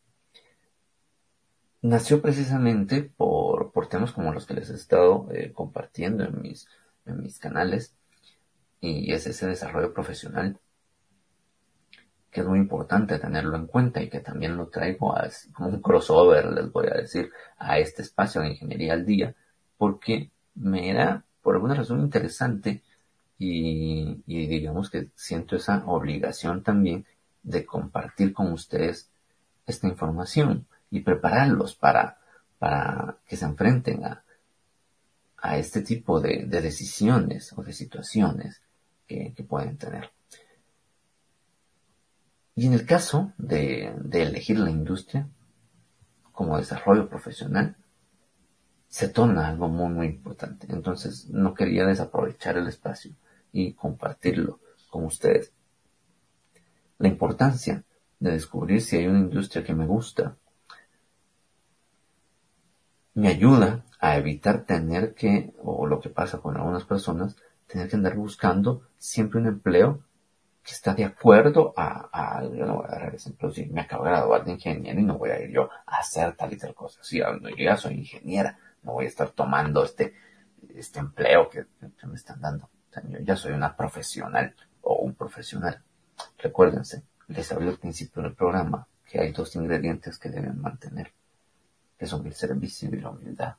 nació precisamente por, por temas como los que les he estado eh, compartiendo en mis, en mis canales y es ese desarrollo profesional que es muy importante tenerlo en cuenta y que también lo traigo como un crossover, les voy a decir, a este espacio de Ingeniería al Día, porque me era por alguna razón interesante y, digamos que siento esa obligación también de compartir con ustedes esta información y prepararlos para, para que se enfrenten a, a este tipo de, de, decisiones o de situaciones que, que, pueden tener. Y en el caso de, de elegir la industria como desarrollo profesional, se torna algo muy, muy importante. Entonces, no quería desaprovechar el espacio y compartirlo con ustedes. La importancia de descubrir si hay una industria que me gusta me ayuda a evitar tener que, o lo que pasa con algunas personas, tener que andar buscando siempre un empleo que está de acuerdo a, a yo no voy a dar ejemplo, si me acabo de graduar de ingeniero y no voy a ir yo a hacer tal y tal cosa. Si yo ya soy ingeniera, no voy a estar tomando este, este empleo que me están dando. Ya soy una profesional o un profesional. Recuérdense, les hablé al principio del programa que hay dos ingredientes que deben mantener que son el servicio y la humildad.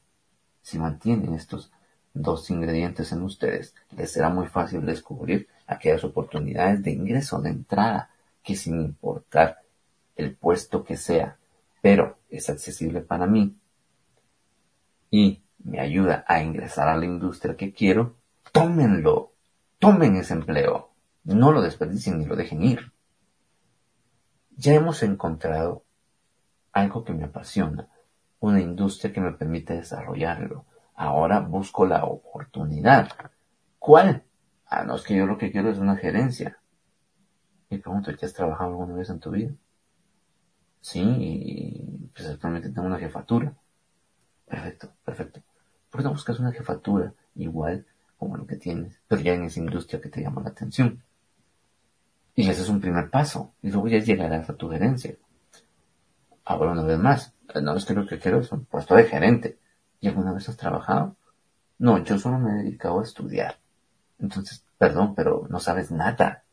Si mantienen estos dos ingredientes en ustedes, les será muy fácil descubrir aquellas oportunidades de ingreso de entrada que sin importar el puesto que sea, pero es accesible para mí y me ayuda a ingresar a la industria que quiero, tómenlo, tomen ese empleo, no lo desperdicien ni lo dejen ir. Ya hemos encontrado algo que me apasiona, una industria que me permite desarrollarlo. Ahora busco la oportunidad. ¿Cuál? Ah, no, es que yo lo que quiero es una gerencia. Y pregunto, ¿ya has trabajado alguna vez en tu vida? Sí, y pues actualmente tengo una jefatura. Perfecto, perfecto. ¿Por qué no buscas una jefatura igual como lo que tienes, pero ya en esa industria que te llama la atención? Y ese es un primer paso, y luego ya llegarás a tu gerencia. Ahora una vez más, no es que lo que quiero es un puesto de gerente. ¿Y alguna vez has trabajado? No, yo solo me he dedicado a estudiar. Entonces, perdón, pero no sabes nada.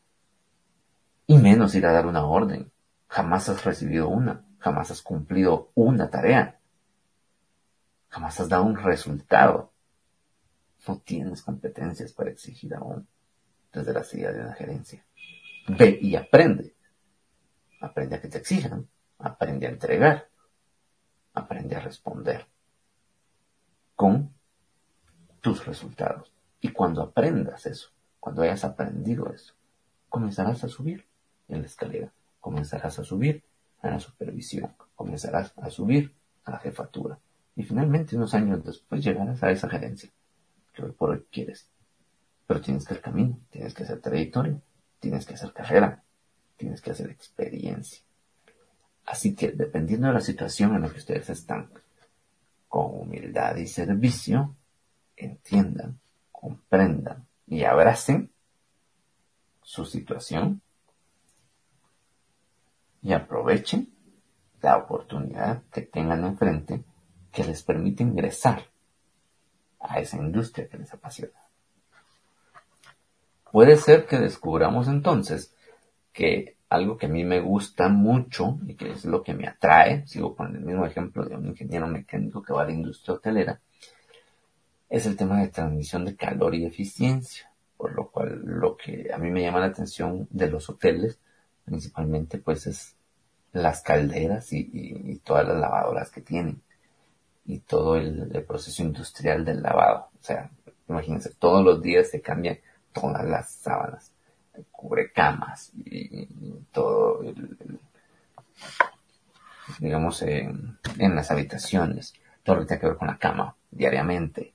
Y menos ir a dar una orden. Jamás has recibido una. Jamás has cumplido una tarea. Jamás has dado un resultado. No tienes competencias para exigir aún desde la silla de una gerencia. Ve y aprende. Aprende a que te exijan. Aprende a entregar. Aprende a responder con tus resultados. Y cuando aprendas eso, cuando hayas aprendido eso, comenzarás a subir en la escalera, comenzarás a subir a la supervisión, comenzarás a subir a la jefatura. Y finalmente, unos años después, llegarás a esa gerencia que hoy por hoy quieres. Pero tienes que hacer camino, tienes que hacer trayectoria, tienes que hacer carrera, tienes que hacer experiencia. Así que, dependiendo de la situación en la que ustedes están, con humildad y servicio, entiendan, comprendan y abracen su situación y aprovechen la oportunidad que tengan enfrente que les permite ingresar a esa industria que les apasiona. Puede ser que descubramos entonces que algo que a mí me gusta mucho y que es lo que me atrae, sigo con el mismo ejemplo de un ingeniero mecánico que va a la industria hotelera, es el tema de transmisión de calor y eficiencia, por lo cual lo que a mí me llama la atención de los hoteles, principalmente pues es las calderas y, todas las lavadoras que tienen y todo el, proceso industrial del lavado. O sea, imagínense, todos los días se cambian todas las sábanas, cubre camas y, todo digamos, en las habitaciones, todo lo que tiene que ver con la cama diariamente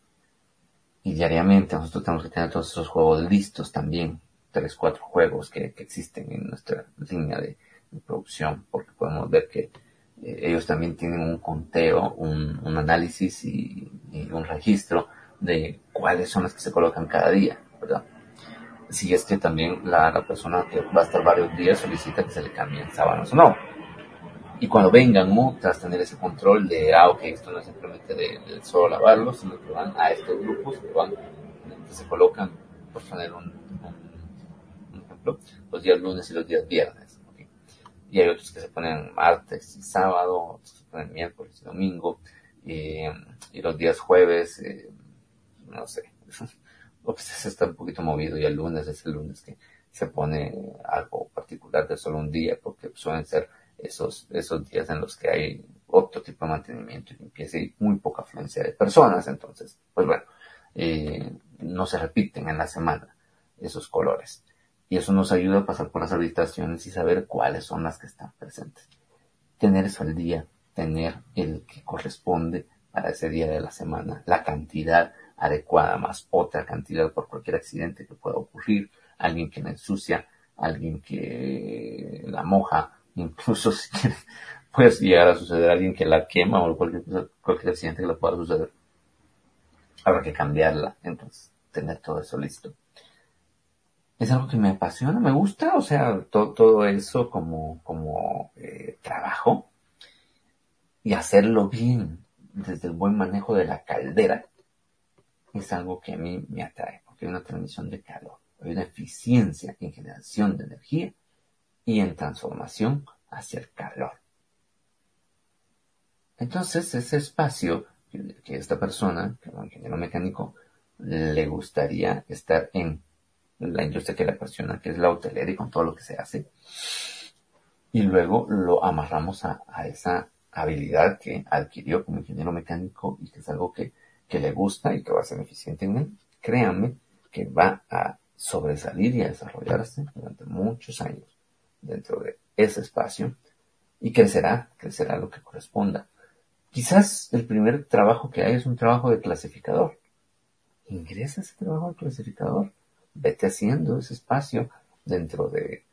y diariamente nosotros tenemos que tener todos esos juegos listos también, tres, cuatro juegos que, existen en nuestra línea de, producción, porque podemos ver que eh, ellos también tienen un conteo, un, análisis y, un registro de cuáles son las que se colocan cada día, ¿verdad? Si es que también la, persona que va a estar varios días solicita que se le cambien sábanas o no y cuando vengan multas, tener ese control de, ah, ok, esto no es simplemente de, solo lavarlo, sino que van a estos grupos que van, que se colocan, por poner un, ejemplo, los días lunes y los días viernes. Y hay otros que se ponen martes y sábado, otros que se ponen miércoles y domingo, y, los días jueves, eh, no sé, se está un poquito movido y el lunes es el lunes que se pone algo particular de solo un día, porque suelen ser esos, esos días en los que hay otro tipo de mantenimiento y limpieza y muy poca afluencia de personas. Entonces, pues bueno, eh, no se repiten en la semana esos colores. Y eso nos ayuda a pasar por las habitaciones y saber cuáles son las que están presentes. Tener eso al día, tener el que corresponde para ese día de la semana, la cantidad adecuada más otra cantidad por cualquier accidente que pueda ocurrir, alguien que la ensucia, alguien que la moja, incluso si puede llegar a suceder alguien que la quema o cualquier, cualquier accidente que le pueda suceder. Habrá que cambiarla, entonces tener todo eso listo. Es algo que me apasiona, me gusta, o sea, todo eso como, como eh, trabajo y hacerlo bien desde el buen manejo de la caldera es algo que a mí me atrae, porque hay una transmisión de calor, hay una eficiencia en generación de energía y en transformación hacia el calor. Entonces, ese espacio que esta persona, que es un ingeniero mecánico, le gustaría estar en la industria que le apasiona, que es la hotelería y con todo lo que se hace, y luego lo amarramos a, esa habilidad que adquirió como ingeniero mecánico y que es algo que, que le gusta y que va a ser eficiente en él, créanme que va a sobresalir y a desarrollarse durante muchos años dentro de ese espacio y crecerá, crecerá lo que corresponda. Quizás el primer trabajo que hay es un trabajo de clasificador. Ingresa ese trabajo de clasificador, vete haciendo ese espacio dentro de,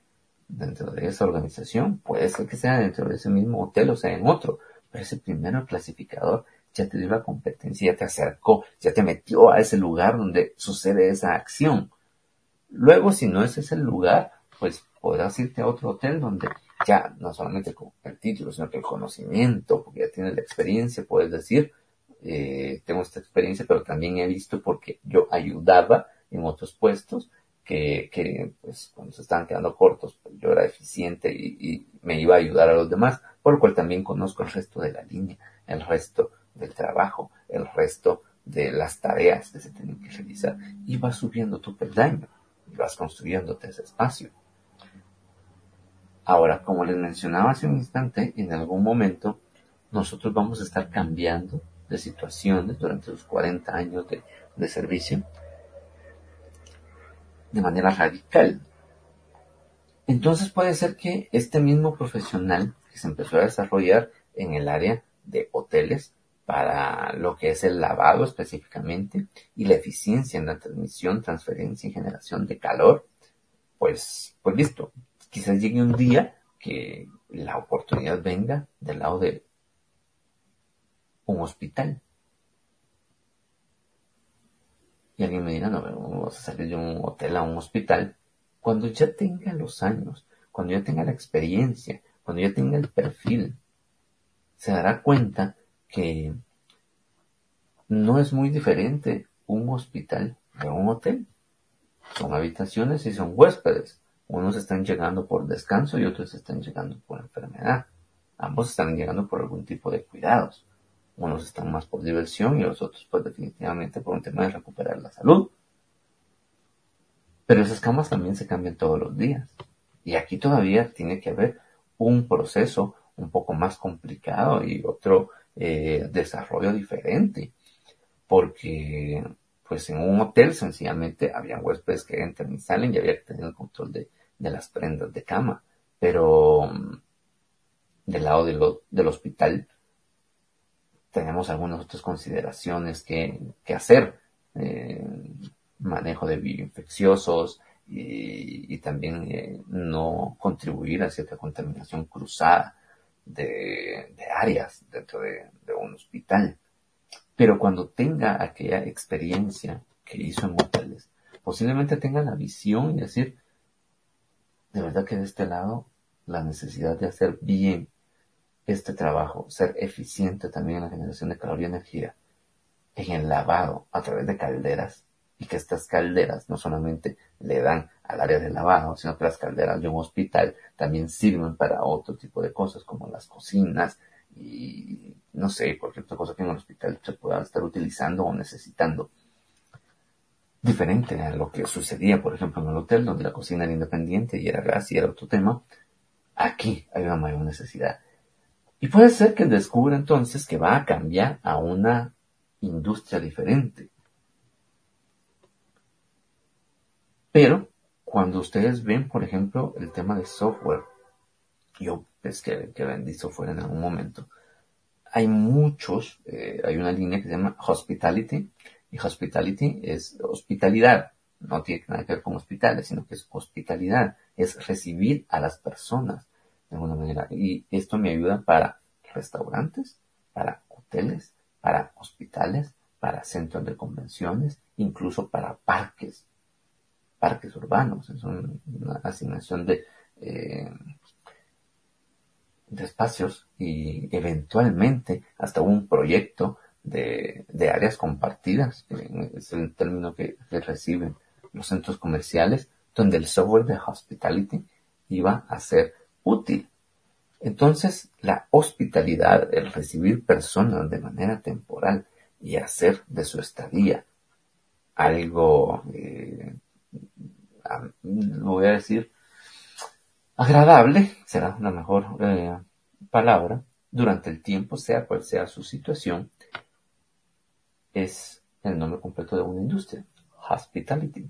dentro de esa organización. Puede ser que sea dentro de ese mismo hotel o sea en otro, pero ese primero clasificador ya te dio la competencia, ya te acercó, ya te metió a ese lugar donde sucede esa acción. Luego, si no es ese lugar, pues podrás irte a otro hotel donde ya no solamente el título, sino que el conocimiento, porque ya tienes la experiencia, puedes decir, eh, tengo esta experiencia, pero también he visto porque yo ayudaba en otros puestos que, pues cuando se estaban quedando cortos, pues yo era eficiente y, y, me iba a ayudar a los demás, por lo cual también conozco el resto de la línea, el resto del trabajo, el resto de las tareas que se tienen que realizar y vas subiendo tu peldaño y vas construyéndote ese espacio. Ahora, como les mencionaba hace un instante, en algún momento nosotros vamos a estar cambiando de situaciones durante los 40 años de, de servicio de manera radical. Entonces puede ser que este mismo profesional que se empezó a desarrollar en el área de hoteles para lo que es el lavado específicamente y la eficiencia en la transmisión, transferencia y generación de calor, pues, pues listo. Quizás llegue un día que la oportunidad venga del lado de un hospital. Y alguien me dirá, no, vamos a salir de un hotel a un hospital. Cuando ya tenga los años, cuando ya tenga la experiencia, cuando ya tenga el perfil, se dará cuenta que no es muy diferente un hospital de un hotel. Son habitaciones y son huéspedes. Unos están llegando por descanso y otros están llegando por enfermedad. Ambos están llegando por algún tipo de cuidados. Unos están más por diversión y los otros pues definitivamente por un tema de recuperar la salud. Pero esas camas también se cambian todos los días. Y aquí todavía tiene que haber un proceso un poco más complicado y otro eh, desarrollo diferente. Porque, pues en un hotel sencillamente había huéspedes que entran y salen y había que tener el control de, de las prendas de cama. Pero mm, del lado del hospital tenemos algunas otras consideraciones que, que hacer. Eh, manejo de bioinfecciosos y, y también eh, no contribuir a cierta contaminación cruzada de, áreas dentro de, de, un hospital. Pero cuando tenga aquella experiencia que hizo en hoteles, posiblemente tenga la visión y decir, de verdad que de este lado la necesidad de hacer bien este trabajo, ser eficiente también en la generación de calor y energía, en el lavado a través de calderas, y que estas calderas no solamente le dan al área de lavado, sino que las calderas de un hospital también sirven para otro tipo de cosas, como las cocinas y no sé, cualquier otra cosa que en el hospital se pueda estar utilizando o necesitando. Diferente a lo que sucedía, por ejemplo, en el hotel, donde la cocina era independiente y era gas y era otro tema, aquí hay una mayor necesidad. Y puede ser que descubra entonces que va a cambiar a una industria diferente. Pero cuando ustedes ven, por ejemplo, el tema de software, yo es que, que vendí software en algún momento, hay muchos, eh, hay una línea que se llama hospitality, y hospitality es hospitalidad, no tiene nada que ver con hospitales, sino que es hospitalidad, es recibir a las personas de alguna manera. Y esto me ayuda para restaurantes, para hoteles, para hospitales, para centros de convenciones, incluso para parques, parques urbanos. Es una asignación de, eh, de espacios y eventualmente hasta un proyecto de, de áreas compartidas, es el término que reciben los centros comerciales, donde el software de hospitality iba a ser útil. Entonces, la hospitalidad, el recibir personas de manera temporal y hacer de su estadía algo, eh, lo voy a decir, agradable, será la mejor eh, palabra, durante el tiempo, sea cual sea su situación, es el nombre completo de una industria, hospitality.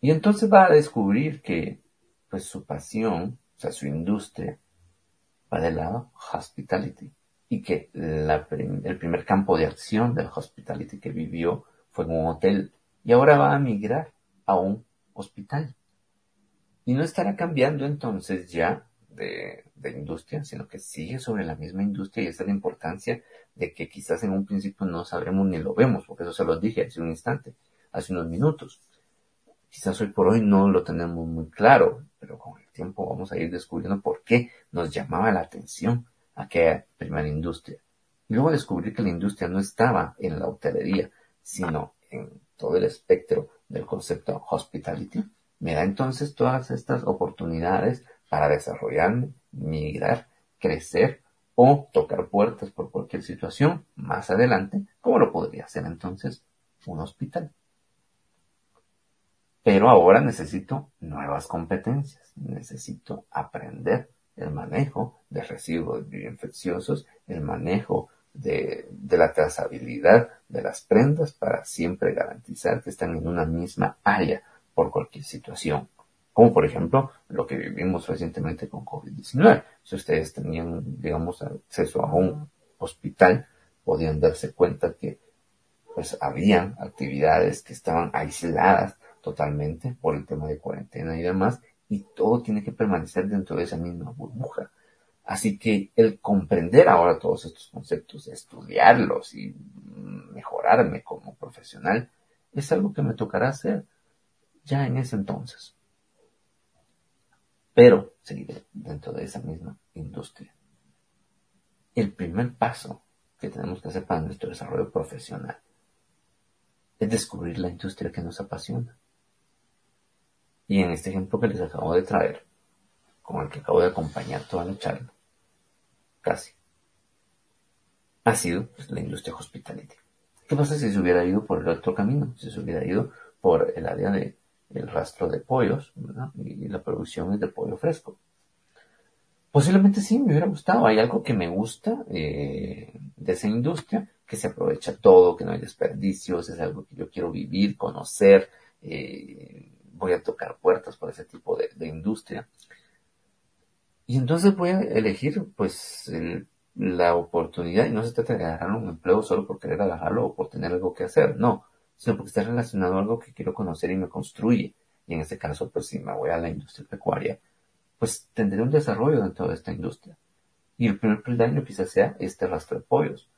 Y entonces va a descubrir que, pues su pasión, sea, su industria, va del lado hospitality. Y que la, el primer campo de acción del hospitality que vivió fue en un hotel. Y ahora va a migrar a un hospital. Y no estará cambiando entonces ya de, de, industria, sino que sigue sobre la misma industria y esa es la importancia de que quizás en un principio no sabremos ni lo vemos, porque eso se los dije hace un instante, hace unos minutos. Quizás hoy por hoy no lo tenemos muy claro, pero con el tiempo vamos a ir descubriendo por qué nos llamaba la atención aquella primera industria. Y luego descubrir que la industria no estaba en la hotelería, sino en todo el espectro del concepto hospitality, me da entonces todas estas oportunidades para desarrollarme, migrar, crecer o tocar puertas por cualquier situación más adelante, como lo podría hacer entonces un hospital. Pero ahora necesito nuevas competencias, necesito aprender el manejo de residuos bioinfecciosos, el manejo de, de, la trazabilidad de las prendas para siempre garantizar que están en una misma área por cualquier situación. Como por ejemplo lo que vivimos recientemente con COVID-19. Si ustedes tenían, digamos, acceso a un hospital, podían darse cuenta que pues habían actividades que estaban aisladas totalmente por el tema de cuarentena y demás, y todo tiene que permanecer dentro de esa misma burbuja. Así que el comprender ahora todos estos conceptos, estudiarlos y mejorarme como profesional, es algo que me tocará hacer ya en ese entonces. Pero seguiré dentro de esa misma industria. El primer paso que tenemos que hacer para nuestro desarrollo profesional es descubrir la industria que nos apasiona. Y en este ejemplo que les acabo de traer, con el que acabo de acompañar toda la charla, casi, ha sido pues, la industria hospitality. ¿Qué pasa si se hubiera ido por el otro camino? Si se hubiera ido por el área de el rastro de pollos y la producción de pollo fresco. Posiblemente sí, me hubiera gustado. Hay algo que me gusta eh, de esa industria, que se aprovecha todo, que no hay desperdicios, es algo que yo quiero vivir, conocer. Eh, voy a tocar puertas por ese tipo de, industria. Y entonces voy a elegir, pues, la oportunidad, y no se trata de agarrar un empleo solo por querer agarrarlo o por tener algo que hacer, no sino porque está relacionado a algo que quiero conocer y me construye. Y en este caso, pues si me voy a la industria pecuaria, pues tendré un desarrollo dentro de esta industria. Y el primer peldaño quizás sea este rastro de pollos,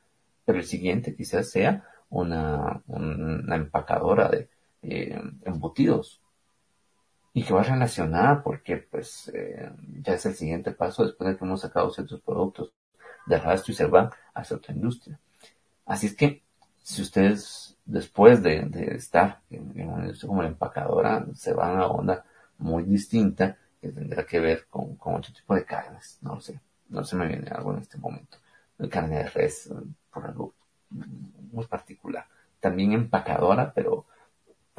pero el siguiente quizás sea una, una empacadora de eh, embutidos y que va relacionada porque pues eh, ya es el siguiente paso después de que hemos sacado ciertos productos de rastro y se van hacia otra industria. Así es que si ustedes después de, estar en, en como la empacadora, se va a una onda muy distinta que tendrá que ver con, otro tipo de carnes. No sé, no se me viene algo en este momento. La carne de res, por algo muy particular. También empacadora, pero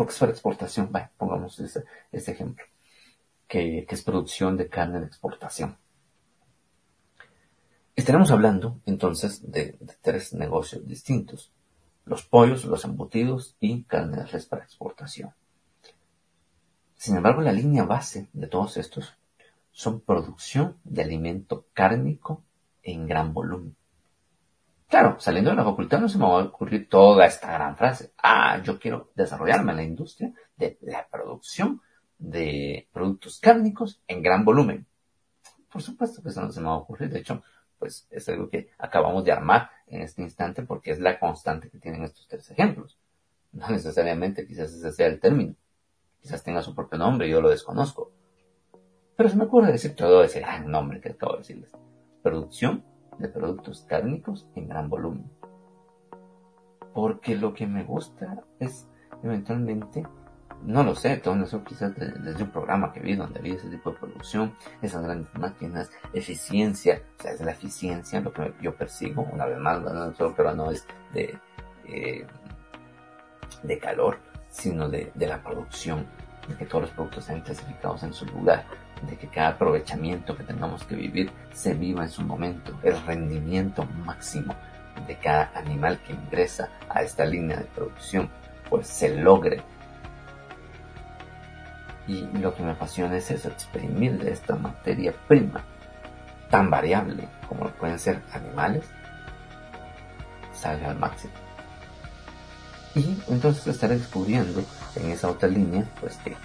porque es para exportación. Pongamos ese, ejemplo, que, es producción de carne de exportación. Estaremos hablando entonces de tres negocios distintos los pollos, los embutidos y carne de res para exportación. Sin embargo, la línea base de todos estos son producción de alimento cárnico en gran volumen. Claro, saliendo de la facultad no se me va a ocurrir toda esta gran frase. Ah, yo quiero desarrollarme en la industria de la producción de productos cárnicos en gran volumen. Por supuesto que eso no se me va a ocurrir. De hecho, pues es algo que acabamos de armar en este instante porque es la constante que tienen estos tres ejemplos. No necesariamente quizás ese sea el término. Quizás tenga su propio nombre yo lo desconozco. Pero se me ocurre decir todo ese gran nombre que acabo de decirles. Producción de productos cárnicos en gran volumen. Porque lo que me gusta es eventualmente no lo sé, todo eso quizás desde un programa que vi donde vi ese tipo de producción, esas grandes máquinas, eficiencia, o sea, es la eficiencia lo que yo persigo, una vez más, no solo, pero no es de, eh, de calor, sino de, de la producción, de que todos los productos sean clasificados en su lugar, de que cada aprovechamiento que tengamos que vivir se viva en su momento, el rendimiento máximo de cada animal que ingresa a esta línea de producción, pues se logre y lo que me apasiona es eso, exprimir de esta materia prima tan variable como pueden ser animales, salga al máximo. Y entonces estaré descubriendo en esa otra línea, pues que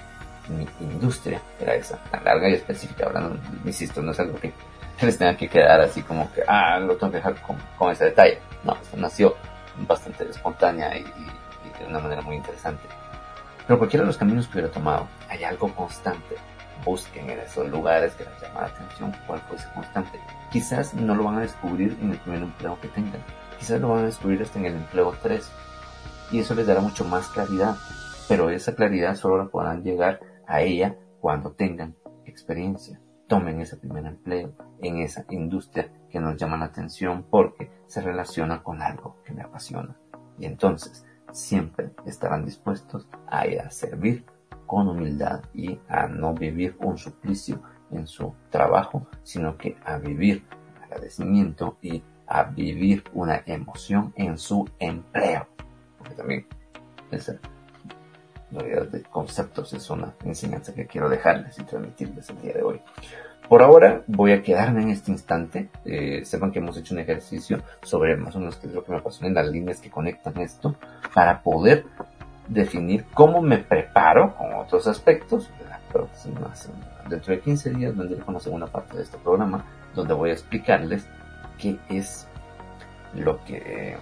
mi industria era esa, tan larga y específica. Ahora, no, insisto, no es algo que les tenga que quedar así como que, ah, lo tengo que dejar con, ese detalle. No, esto nació bastante espontánea y de una manera muy interesante. Pero cualquiera de los caminos que hubiera tomado, hay algo constante. Busquen en esos lugares que les llama la atención cuál fue ese constante. Quizás no lo van a descubrir en el primer empleo que tengan. Quizás lo van a descubrir hasta en el empleo 3. Y eso les dará mucho más claridad pero esa claridad solo la podrán llegar a ella cuando tengan experiencia. Tomen ese primer empleo en esa industria que nos llama la atención porque se relaciona con algo que me apasiona. Y entonces siempre estarán dispuestos a ir a servir con humildad y a no vivir un suplicio en su trabajo, sino que a vivir agradecimiento y a vivir una emoción en su empleo. Porque también novedad de conceptos es una enseñanza que quiero dejarles y transmitirles el día de hoy. Por ahora voy a quedarme en este instante. Eh, sepan que hemos hecho un ejercicio sobre más o menos qué es lo que me pasó en las líneas que conectan esto para poder definir cómo me preparo con otros aspectos. Dentro de 15 días vendré con la segunda parte de este programa donde voy a explicarles qué es lo que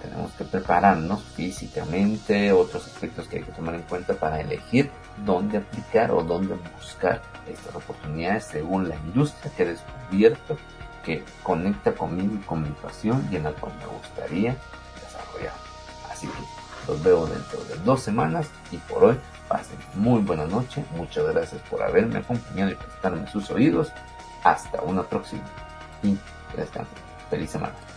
tenemos que prepararnos físicamente, otros aspectos que hay que tomar en cuenta para elegir dónde aplicar o dónde buscar estas oportunidades según la industria que he descubierto que conecta conmigo y con mi pasión y en la cual me gustaría desarrollar. Así que los veo dentro de dos semanas y por hoy pasen muy buena noche. Muchas gracias por haberme acompañado y prestarme sus oídos. Hasta una próxima y que descansen. Feliz semana.